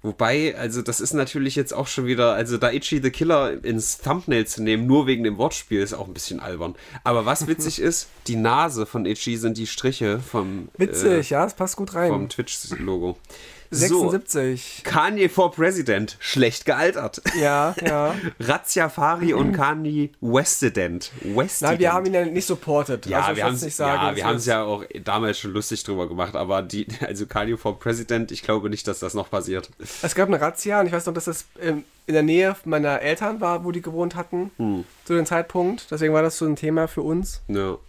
Wobei, also das ist natürlich jetzt auch schon wieder, also Daichi the Killer ins Thumbnail zu nehmen, nur wegen dem Wortspiel, ist auch ein bisschen albern. Aber was witzig ist, die Nase von Ichi sind die Striche vom... Äh, witzig, äh, ja, es passt gut rein. Vom Twitch-Logo. 76. So, Kanye for President, schlecht gealtert. Ja, ja. Razzia Fari und Kanye Westident. Westident. Nein, wir haben ihn ja nicht supportet. Ja, also wir haben es ja, wir ja auch damals schon lustig drüber gemacht, aber die, also Kanye for President, ich glaube nicht, dass das noch passiert. Es gab eine Razzia und ich weiß noch, dass das ähm, in der Nähe meiner Eltern war, wo die gewohnt hatten, hm. zu dem Zeitpunkt. Deswegen war das so ein Thema für uns. Ja. No.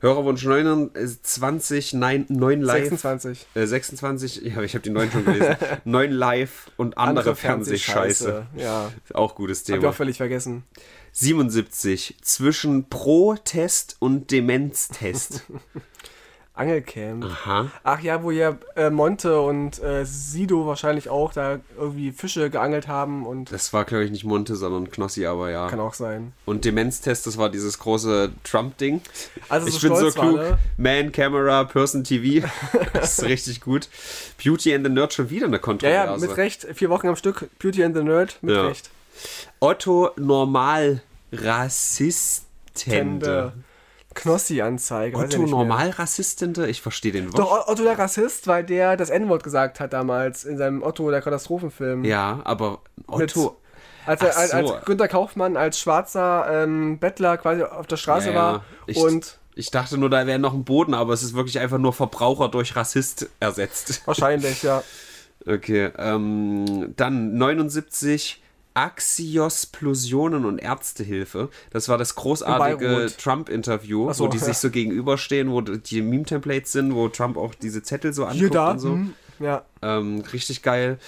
Hörerwunsch 29, 9, 9 live. 26. Äh, 26, ja, ich habe die 9 schon gelesen. 9 live und andere, Fernsehscheiße. Ja, Auch gutes hab ich Thema. auch völlig vergessen. 77, zwischen Pro-Test und Demenztest. Angelcamp. Aha. Ach ja, wo ja äh, Monte und äh, Sido wahrscheinlich auch da irgendwie Fische geangelt haben und Das war, glaube ich, nicht Monte, sondern Knossi, aber ja. kann auch sein. Und Demenztest, das war dieses große Trump-Ding. Also Ich so bin so klug. War, ne? Man, Camera, Person TV. Das ist richtig gut. Beauty and the Nerd schon wieder eine Ja, Kontroverse. ja, mit Recht. Vier Wochen am Stück. Beauty and the Nerd, mit Ja. Recht. Otto Normal Rassistende. Knossi-Anzeige. Otto nicht mehr. Normal Rassistende? Ich verstehe den Wort. Doch, Otto der Rassist, weil der das N-Wort gesagt hat damals in seinem Otto der Katastrophenfilm. Ja, aber Otto. Als, er, als, als so. Günther Kaufmann als schwarzer ähm, Bettler quasi auf der Straße Ja, ja. war Ich- und Ich dachte nur, da wäre noch ein Boden, aber es ist wirklich einfach nur Verbraucher durch Rassist ersetzt. wahrscheinlich, ja. Okay, ähm, dann 79 Axiosplosionen und Ärztehilfe. Das war das großartige. Trump-Interview, so, wo die ja. sich so gegenüberstehen, wo die Meme-Templates sind, wo Trump auch diese Zettel so anguckt da. und so. hm, Ja. Ähm, richtig geil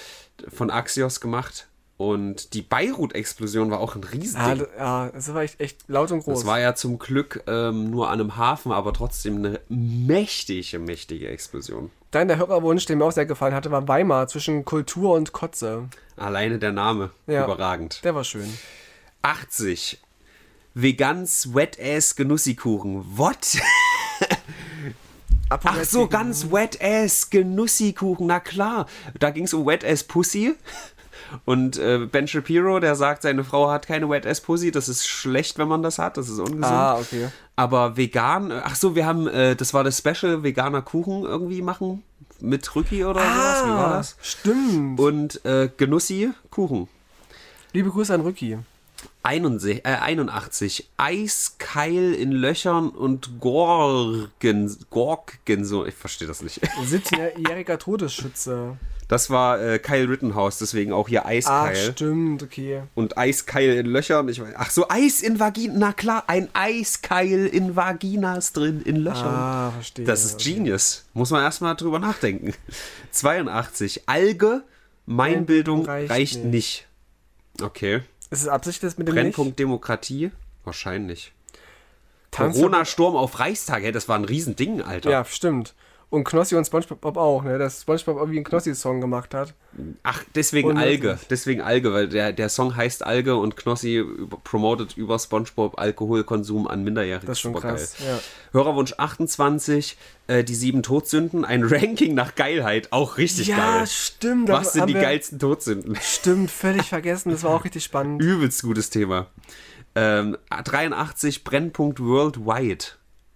von Axios gemacht. Und die Beirut-Explosion war auch ein Ja, Riesending. d- ja, das war echt, echt laut und groß. Das war ja zum Glück ähm, nur an einem Hafen, aber trotzdem eine mächtige, mächtige Explosion. Dann der Hörerwunsch, der mir auch sehr gefallen hatte, war Weimar zwischen Kultur und Kotze. Alleine der Name, Ja. überragend. Der war schön. 80. Vegans Wet-Ass Genussikuchen. What? Ach so, ganz Wet-Ass Genussikuchen. Na klar. Da ging es um Wet-Ass Pussy. Und äh, Ben Shapiro, der sagt, seine Frau hat keine Wet Ass Pussy. Das ist schlecht, wenn man das hat. Das ist ungesund. Ah, okay. Aber vegan, ach so, wir haben, äh, das war das Special veganer Kuchen irgendwie machen mit Rücki oder sowas. Wie war das? Stimmt. Und äh, Genussi Kuchen. Liebe Grüße an Rücki. 81, äh, 81. Eiskeil in Löchern und Gorgen, Gorgen, so, ich verstehe das nicht. 17-jähriger Todesschütze. Das war äh, Kyle Rittenhouse, deswegen auch hier Ah, Eiskeil. stimmt, okay. und Eiskeil in Löchern. Ich weiß, ach so, Eis in Vagina. Na klar, ein Eiskeil in Vaginas drin, in Löchern. Ah, verstehe. Das ist Genius. Muss man erstmal drüber nachdenken. 82. Alge, Meinbildung reicht, reicht nicht. Okay. Ist es Absicht, das mit dem Brennpunkt Demokratie? Wahrscheinlich. Corona-Sturm auf Reichstag, hey, das war ein Riesending, Alter. Ja, stimmt. Und Knossi und Spongebob auch, ne? Dass Spongebob irgendwie einen Knossi-Song gemacht hat. Ach, deswegen Unmöglich. Alge. Deswegen Alge, weil der, der Song heißt Alge und Knossi promotet über Spongebob Alkoholkonsum an Minderjährige. Das ist schon krass. Ja. Hörerwunsch 28, äh, die sieben Todsünden, ein Ranking nach Geilheit, auch richtig ja, geil. stimmt. Was sind die geilsten Todsünden? Stimmt, völlig vergessen. Das war auch richtig spannend. Übelst gutes Thema. Ähm, 83, Brennpunkt Worldwide.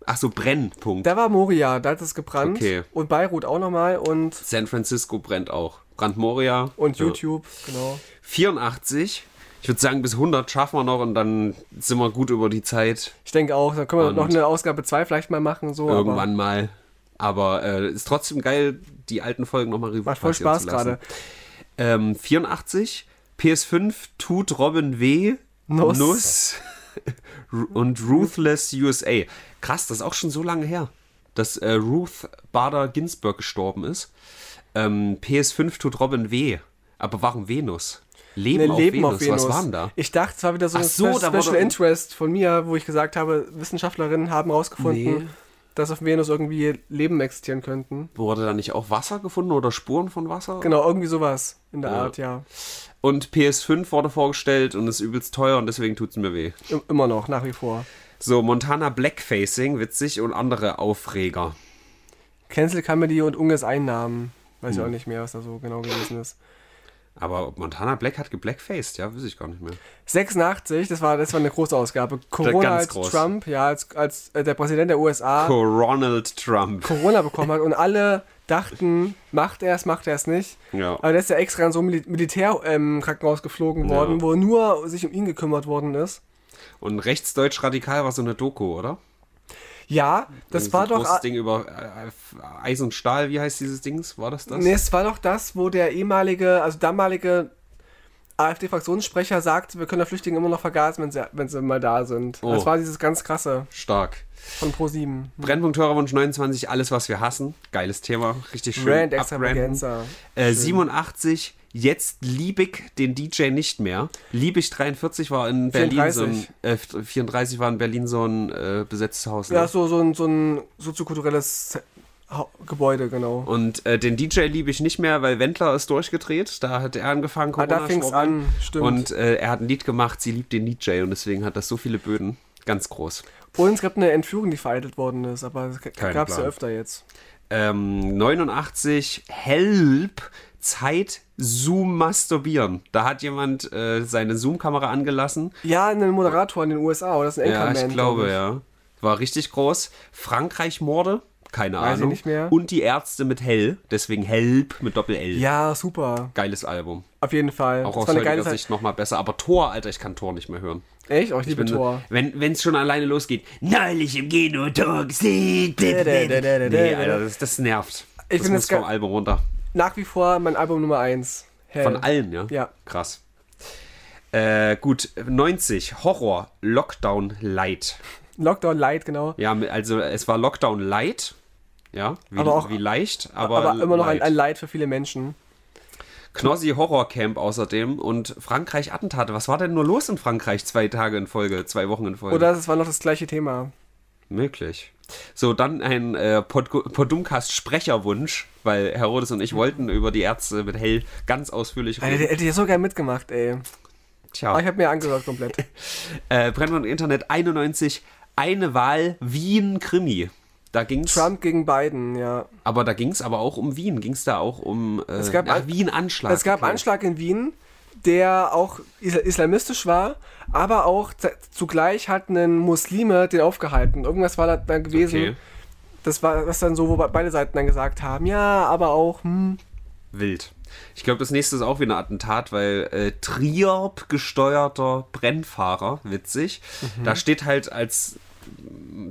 Ach so, Brennpunkt. Da war Moria, da hat es gebrannt. Okay. Und Beirut auch nochmal und, San Francisco brennt auch. Brand Moria. und Ja. YouTube, genau. 84. Ich würde sagen, bis 100 schaffen wir noch und dann sind wir gut über die Zeit. Ich denke auch, da können wir Und- noch eine Ausgabe 2 vielleicht mal machen. So, Irgendwann mal. Aber äh, ist trotzdem geil, die alten Folgen nochmal revue Macht voll Spaß gerade. Ähm, 84. PS5 tut Robin weh. Nuss. Nuss. und Ruthless USA. Krass, das ist auch schon so lange her, dass äh, Ruth Bader Ginsburg gestorben ist. Ähm, PS5 tut Robin weh. Aber warum Venus? Leben, Ne, auf, Leben Venus. auf Venus. Was war denn da? Ich dachte, es war wieder so ein so, Special Interest von mir, wo ich gesagt habe, Wissenschaftlerinnen haben herausgefunden, Nee. Dass auf Venus irgendwie Leben existieren könnten. Wurde da nicht auch Wasser gefunden oder Spuren von Wasser? Genau, irgendwie sowas in der Ja. Art, ja. Und PS5 wurde vorgestellt und ist übelst teuer und deswegen tut es mir weh. Immer noch, nach wie vor. So, Montana Blackfacing, witzig und andere Aufreger. Cancel Comedy und Unges Einnahmen. Weiß Hm. ich auch nicht mehr, was da so genau gewesen ist. Aber Montana Black hat geblackfaced, ja, weiß ich gar nicht mehr. 86, das war, das war eine große Ausgabe. Corona als groß. Trump, ja, als, als äh, der Präsident der USA Ronald Trump. Corona bekommen hat und alle dachten, macht er es, macht er es nicht. Ja. Aber der ist ja extra in so ein Mil Militärkrankenhaus ähm, geflogen Ja. worden, wo nur sich um ihn gekümmert worden ist. Und rechtsdeutsch radikal war so eine Doku, oder? Ja, das Ein war doch. großes Ding über äh, Eis und Stahl, wie heißt dieses Dings? War das das? Nee, es war doch das, wo der ehemalige, also damalige AfD-Fraktionssprecher sagt, wir können der Flüchtlinge immer noch vergasen, wenn sie, wenn sie mal da sind. Oh. Das war dieses ganz krasse Stark. von Pro7. Brennpunkt Hörerwunsch 29, alles was wir hassen. Geiles Thema, richtig schön. Rand abbranden. Extravaganza. Äh, 87, jetzt Liebig den DJ nicht mehr. Liebig 43 war in Berlin so ein, 34. äh, 34 war in Berlin so ein äh, besetztes Haus. Ne? Ja, so, so ein, so ein soziokulturelles Gebäude, genau. Und äh, den DJ liebe ich nicht mehr, weil Wendler ist durchgedreht. Da hat er angefangen, Ah, da fing's an, stimmt. Und äh, er hat ein Lied gemacht, sie liebt den DJ und deswegen hat das so viele Böden. Ganz groß. Und es gab eine Entführung, die vereitelt worden ist, aber gab es ja öfter jetzt. Ähm, 89, Help, Zeit, Zoom masturbieren. Da hat jemand äh, seine Zoom-Kamera angelassen. Ja, ein Moderator in den USA, oder das ist ein Ja, Anchorman, ich glaube, glaub ja. War richtig groß. Frankreich-Morde, keine Weiß ich Ahnung. nicht mehr. Und die Ärzte mit Hell, deswegen Help mit Doppel-L. Ja, super. Geiles Album. Auf jeden Fall. Auch Das aus heutiger. Sicht nochmal besser. Aber Tor, Alter, ich kann Tor nicht mehr hören. Echt? Oh, ich liebe Wenn- Tor. Wenn es schon alleine losgeht. Neulich im gesehen. Nee, Alter, das, das nervt. Ich das muss vom Album runter. Nach wie vor mein Album Nummer 1. Von allen, ja? Ja. Krass. Äh, gut, 90, Horror, Lockdown Light. Lockdown Light, genau. Ja, also es war Lockdown Light. Ja, wie, Aber auch- wie leicht, aber, Aber, immer noch ein, light. ein Leid für viele Menschen. Knossi Horror Camp außerdem und Frankreich Attentate. Was war denn nur los in Frankreich zwei Tage in Folge, zwei Wochen in Folge? Oder es war noch das gleiche Thema. Möglich. So, dann ein äh, Pod Podumcast Sprecherwunsch, weil Herodes und ich wollten über die Ärzte mit Hell ganz ausführlich Alter, der reden. hätte ja so gern mitgemacht, ey. Tja. Aber ich habe mir angehört komplett. Äh, Brennpunkt Internet 91, eine Wahl Wien Krimi. Da ging's, Trump gegen Biden, ja. aber da ging es aber auch um Wien. Ging es da auch um äh, Es gab ach, Wien Anschlag? Es gab okay. Anschlag in Wien. Der auch islamistisch war, aber auch zugleich hatten Muslime den aufgehalten. Irgendwas war da gewesen. Okay. Das war das dann so, wo beide Seiten dann gesagt haben, ja, aber auch, hm. Wild. Ich glaube, das nächste ist auch wieder ein Attentat, weil äh, Triop gesteuerter Brennfahrer, witzig. Mhm. Da steht halt als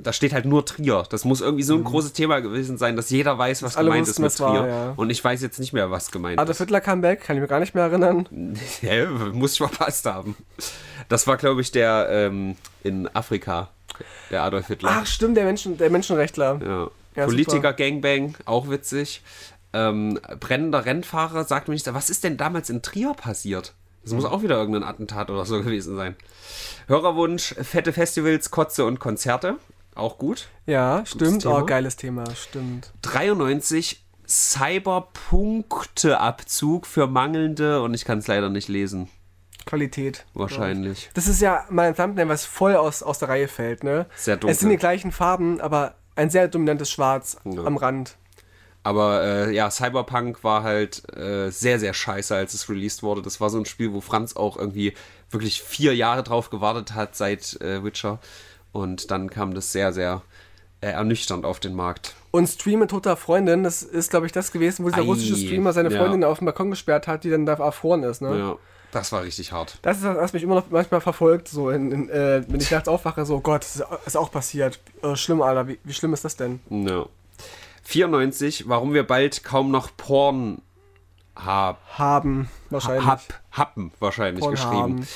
da steht halt nur Trier. Das muss irgendwie so ein mhm. großes Thema gewesen sein, dass jeder weiß, was gemeint wussten, ist mit Trier. War, ja. Und ich weiß jetzt nicht mehr, was gemeint Adolf ist. Adolf Hitler Comeback, kann ich mir gar nicht mehr erinnern. ja, muss ich verpasst haben. Das war, glaube ich, der ähm, in Afrika, der Adolf Hitler. Ach, stimmt, der, Menschen, der Menschenrechtler. Ja. ja Politiker Gangbang, auch witzig. Ähm, brennender Rennfahrer sagt mir nicht, was ist denn damals in Trier passiert? Das muss auch wieder irgendein Attentat oder so gewesen sein. Hörerwunsch, fette Festivals, Kotze und Konzerte. Auch gut. Ja, stimmt. Thema. Oh, geiles Thema, stimmt. 93 Cyberpunkteabzug für mangelnde, und ich kann es leider nicht lesen. Qualität. Wahrscheinlich. Das ist ja mein Thumbnail, was voll aus, aus der Reihe fällt, ne? Sehr dunkel. Es sind die gleichen Farben, aber ein sehr dominantes Schwarz ja. am Rand. Aber äh, ja, Cyberpunk war halt äh, sehr, sehr scheiße, als es released wurde. Das war so ein Spiel, wo Franz auch irgendwie wirklich vier Jahre drauf gewartet hat seit äh, Witcher. Und dann kam das sehr, sehr äh, ernüchternd auf den Markt. Und Stream mit toter Freundin, das ist, glaube ich, das gewesen, wo dieser Ei, russische Streamer seine Freundin ja. auf dem Balkon gesperrt hat, die dann da erfroren ist, ne? Ja. Das war richtig hart. Das ist das, was mich immer noch manchmal verfolgt, so in, in, äh, wenn ich nachts aufwache, so, Gott, das ist auch passiert. Äh, schlimm, Alter, wie, wie schlimm ist das denn? Ja. 94, warum wir bald kaum noch Porn hab, haben. Wahrscheinlich. Hab, happen wahrscheinlich Porn geschrieben.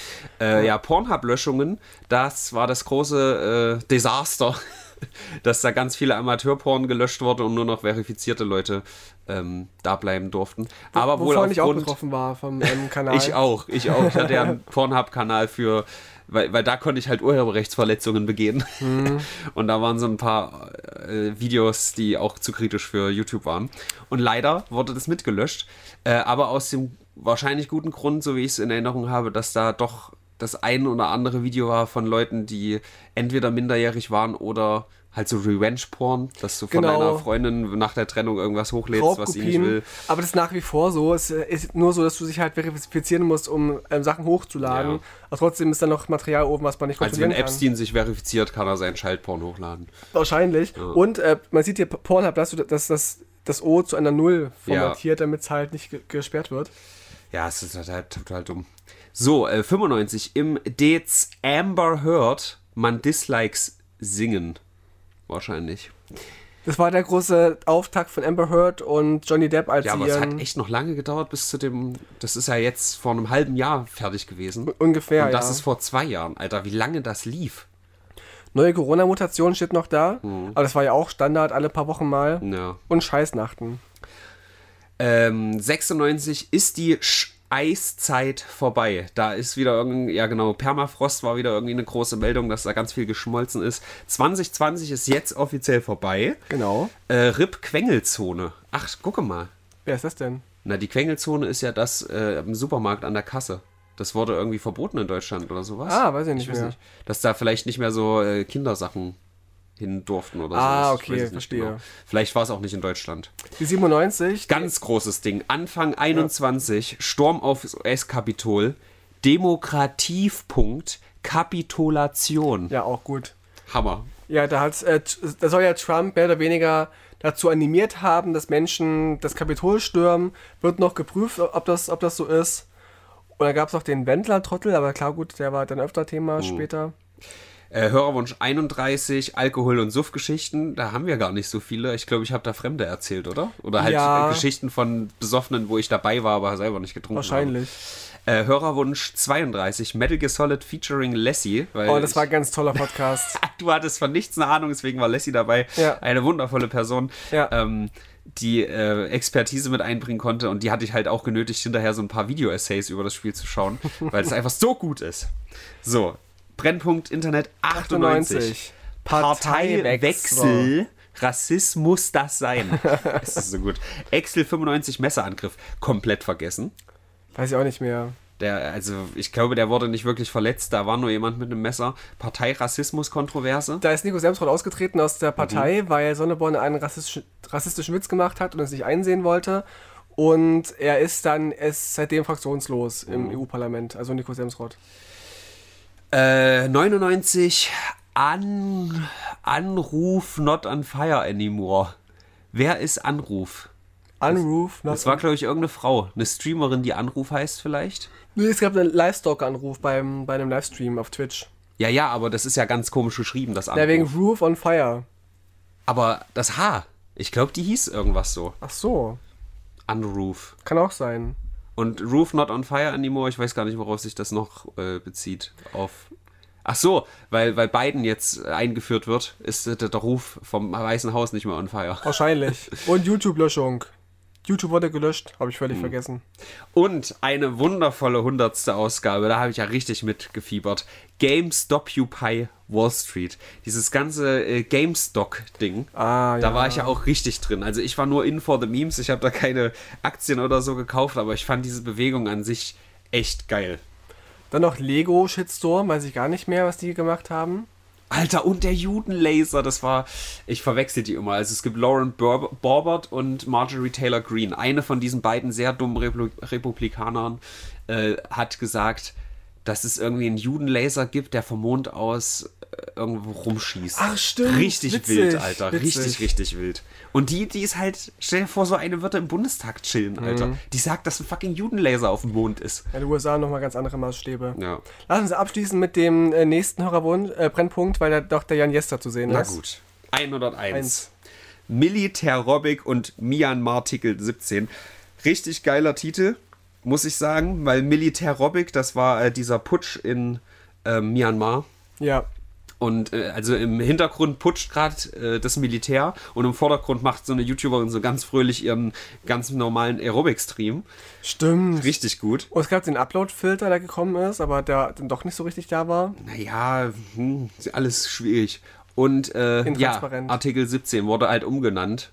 Äh, ja, Pornhub-Löschungen, das war das große äh, Desaster, dass da ganz viele Amateurporn gelöscht wurde und nur noch verifizierte Leute ähm, da bleiben durften. Aber Wo, wohl aufgrund, ich auch betroffen war vom ähm, Kanal. ich auch, ich auch. Ich hatte ja einen Pornhub-Kanal für weil, weil da konnte ich halt Urheberrechtsverletzungen begehen. Mhm. Und da waren so ein paar äh, Videos, die auch zu kritisch für YouTube waren. Und leider wurde das mitgelöscht. Äh, aber aus dem wahrscheinlich guten Grund, so wie ich es in Erinnerung habe, dass da doch das ein oder andere Video war von Leuten, die entweder minderjährig waren oder halt so Revenge-Porn, dass du von genau. deiner Freundin nach der Trennung irgendwas hochlädst, was sie nicht will. Aber das ist nach wie vor so. Es ist nur so, dass du dich halt verifizieren musst, um ähm, Sachen hochzuladen. Ja. Aber trotzdem ist da noch Material oben, was man nicht kontrollieren kann. Also wenn Epstein kann. sich verifiziert, kann er seinen Schaltporn hochladen. Wahrscheinlich. Ja. Und äh, man sieht hier Pornhub, dass du das, das, das O zu einer Null formatiert, ja. damit es halt nicht gesperrt wird. Ja, es ist halt, halt total dumm. So, äh, 95. Im Dez Amber Heard man Dislikes singen wahrscheinlich. Das war der große Auftakt von Amber Heard und Johnny Depp als Ja, aber es hat echt noch lange gedauert bis zu dem. Das ist ja jetzt vor einem halben Jahr fertig gewesen. Ungefähr. Und das ja. ist vor zwei Jahren, Alter. Wie lange das lief? Neue Corona-Mutation steht noch da. Mhm. Aber das war ja auch Standard alle paar Wochen mal. Ja. Und Scheißnachten. Ähm, 96 ist die Sch Eiszeit vorbei. Da ist wieder irgendwie, ja genau, Permafrost war wieder irgendwie eine große Meldung, dass da ganz viel geschmolzen ist. 2020 ist jetzt offiziell vorbei. Genau. Äh, RIP Quengelzone. Ach, gucke mal. Wer ist das denn? Na, die Quengelzone ist ja das äh, im Supermarkt an der Kasse. Das wurde irgendwie verboten in Deutschland oder sowas. Ah, weiß ich nicht ich mehr. Nicht. Dass da vielleicht nicht mehr so äh, Kindersachen hin durften oder so. Ah, okay, verstehe. Genau. Vielleicht war es auch nicht in Deutschland. Die 97. Ganz großes Ding. Anfang 21, ja. Sturm aufs US-Kapitol, Demokratiefpunkt, Kapitulation. Ja, auch gut. Hammer. Ja, da, hat's, äh, da soll ja Trump mehr oder weniger dazu animiert haben, dass Menschen das Kapitol stürmen. Wird noch geprüft, ob das, ob das so ist. Und da gab es auch den Wendler-Trottel, aber klar, gut, der war dann öfter Thema mhm. später. Äh, Hörerwunsch 31, Alkohol- und Suffgeschichten. Da haben wir gar nicht so viele. Ich glaube, ich habe da Fremde erzählt, oder? Oder halt ja. Geschichten von Besoffenen, wo ich dabei war, aber selber nicht getrunken Wahrscheinlich. habe. Äh, Hörerwunsch 32, Metal Gear Solid featuring Lassie. oh, das war ein ganz toller Podcast. du hattest von nichts eine Ahnung, deswegen war Lassie dabei. Ja. Eine wundervolle Person. Ja. Ähm, die äh, Expertise mit einbringen konnte und die hatte ich halt auch genötigt, hinterher so ein paar Video-Essays über das Spiel zu schauen, weil es einfach so gut ist. So, Brennpunkt Internet 98. 98. Parteiwechsel. Rassismus das sein. das ist so gut. Excel 95 Messerangriff. Komplett vergessen. Weiß ich auch nicht mehr. Der, also ich glaube, der wurde nicht wirklich verletzt. Da war nur jemand mit einem Messer. Partei-Rassismus-Kontroverse. Da ist Nico Semsrott ausgetreten aus der Partei, mhm. weil Sonneborn einen rassistischen, rassistischen Witz gemacht hat und es nicht einsehen wollte. Und er ist dann, er ist seitdem fraktionslos im EU-Parlament, also Nico Semsrott. Äh, 99 An Anruf not on fire anymore. Wer ist Anruf? Anruf, not Das war, glaube ich, irgendeine Frau. Eine Streamerin, die Anruf heißt vielleicht. Nee, es gab einen Livestock-Anruf beim, bei einem Livestream auf Twitch. Ja, ja, aber das ist ja ganz komisch geschrieben, das Anruf. Ja, wegen Roof on Fire. aber das H, ich glaube, die hieß irgendwas so. Ach so, Unroof. kann auch sein. Und Roof not on fire anymore, ich weiß gar nicht, worauf sich das noch äh, bezieht. Auf. Ach so, weil, weil Biden jetzt eingeführt wird, ist äh, der Ruf vom Weißen Haus nicht mehr on fire. Wahrscheinlich. Und YouTube-Löschung. YouTube wurde gelöscht, habe ich völlig vergessen. Und eine wundervolle hundertste Ausgabe, da habe ich ja richtig mitgefiebert. GameStop-U-Pie Wall Street. Dieses ganze äh, GameStop-Ding. Ah, Da ja. war ich ja auch richtig drin. Also ich war nur in for the memes. Ich habe da keine Aktien oder so gekauft, aber ich fand diese Bewegung an sich echt geil. Dann noch Lego Shitstorm, weiß ich gar nicht mehr, was die gemacht haben. Alter, und der Judenlaser, das war, ich verwechsel die immer. Also es gibt Lauren Borbert und Marjorie Taylor Greene. Eine von diesen beiden sehr dummen Replu Republikanern äh, hat gesagt, dass es irgendwie einen Judenlaser gibt, der vom Mond aus irgendwo rumschießt. Ach, stimmt. Richtig Witzig, wild, Alter. witzig. Richtig, richtig wild. Und die, die ist halt, stell dir vor, so eine wird im Bundestag chillen, Alter. Mhm. Die sagt, dass ein fucking Judenlaser auf dem Mond ist. In den USA nochmal ganz andere Maßstäbe. Ja. Lass uns abschließen mit dem äh, nächsten Hörerwunsch, äh, Brennpunkt, weil da doch der Jan Jester zu sehen Na ist. gut. 101. Eins. Militärrobic und Myanmar-Artikel 17. Richtig geiler Titel, muss ich sagen, weil Militärrobic, das war äh, dieser Putsch in äh, Myanmar. Ja. Und äh, also im Hintergrund putscht gerade äh, das Militär und im Vordergrund macht so eine YouTuberin so ganz fröhlich ihren ganz normalen Aerobic-Stream. Stimmt. Richtig gut. Und es gab den Upload-Filter, der gekommen ist, aber der dann doch nicht so richtig da war. Naja, hm, alles schwierig. Und äh, ja. Artikel 17 wurde halt umgenannt,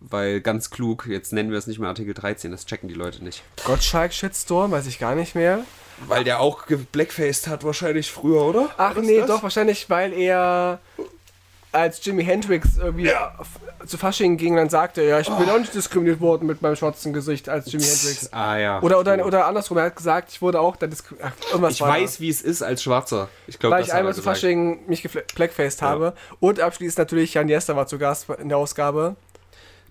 weil ganz klug, jetzt nennen wir es nicht mehr Artikel 13, das checken die Leute nicht. Gottschalk-Shitstorm, weiß ich gar nicht mehr. Weil der auch geblackfaced hat wahrscheinlich früher, oder? Ach nee, das? doch, wahrscheinlich, weil er als Jimi Hendrix irgendwie f- zu Fasching ging dann sagte, ja, ich bin auch nicht diskriminiert worden mit meinem schwarzen Gesicht als Jimi Hendrix. Ah ja. Oder, oder, oder andersrum, er hat gesagt, ich wurde auch da diskriminiert. Ich weiß, wie es ist als Schwarzer. Ich da. glaube, weil ich er einmal zu. Fasching mich geblackfaced habe. Und abschließend natürlich Jan Jester war zu Gast in der Ausgabe.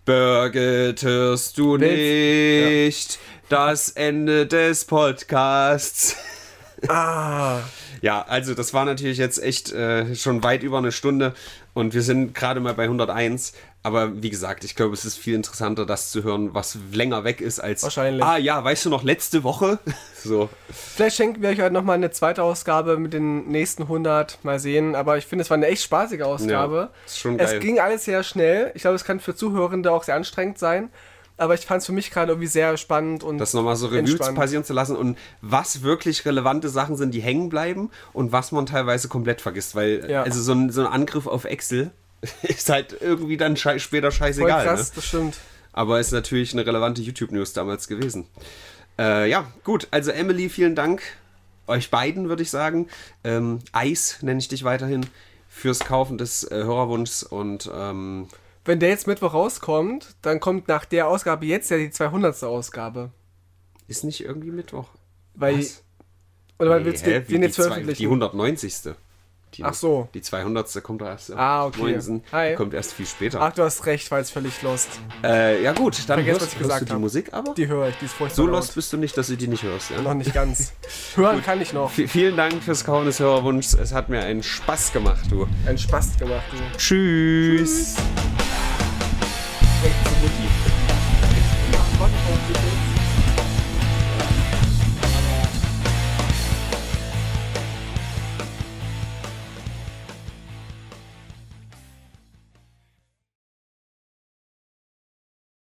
Birgit, hörst du Willst- nicht das Ende des Podcasts? Ah, Ja, also das war natürlich jetzt echt äh, schon weit über eine Stunde und wir sind gerade mal bei 101. Aber wie gesagt, ich glaube, es ist viel interessanter, das zu hören, was länger weg ist als. Wahrscheinlich. Ah ja, weißt du noch, letzte Woche? so. vielleicht schenken wir euch heute nochmal eine zweite Ausgabe mit den nächsten 100. Mal sehen. Aber ich finde, es war eine echt spaßige Ausgabe. Ja, ist schon es geil. ging alles sehr schnell. Ich glaube, es kann für Zuhörende auch sehr anstrengend sein. Aber ich fand es für mich gerade irgendwie sehr spannend und Das nochmal so entspannt. passieren zu lassen und was wirklich relevante Sachen sind, die hängen bleiben und was man teilweise komplett vergisst. Weil, Ja. also so ein, so ein Angriff auf Excel ist halt irgendwie dann schei später Voll scheißegal. krass, Ne? das stimmt. Aber ist natürlich eine relevante YouTube-News damals gewesen. Äh, ja, gut. Also Emily, vielen Dank. Euch beiden, würde ich sagen. Ähm, Eis nenne ich dich weiterhin fürs Kaufen des äh, Hörerwunschs und ähm, Wenn der jetzt Mittwoch rauskommt, dann kommt nach der Ausgabe jetzt ja die 200. Ausgabe. ist nicht irgendwie Mittwoch. Weil, Was? oder weil Nee, willst du den die, jetzt veröffentlichen? die 190. Die, Ach so. Die 200. kommt erst. Ah, okay. 19.. Hi. Die kommt erst viel später. Ach, du hast recht, jetzt völlig lost. Äh, ja gut, dann Vergesst, hörst, was ich hörst gesagt du die hab. Musik aber. Die höre ich, die ist furchtbar so lost bist du nicht, dass du die nicht hörst. Ja? Noch nicht ganz. Hören kann ich noch. V vielen Dank fürs Kaufen des Hörerwunschs. Es hat mir einen Spaß gemacht, du. Ein Spaß gemacht, du. Tschüss.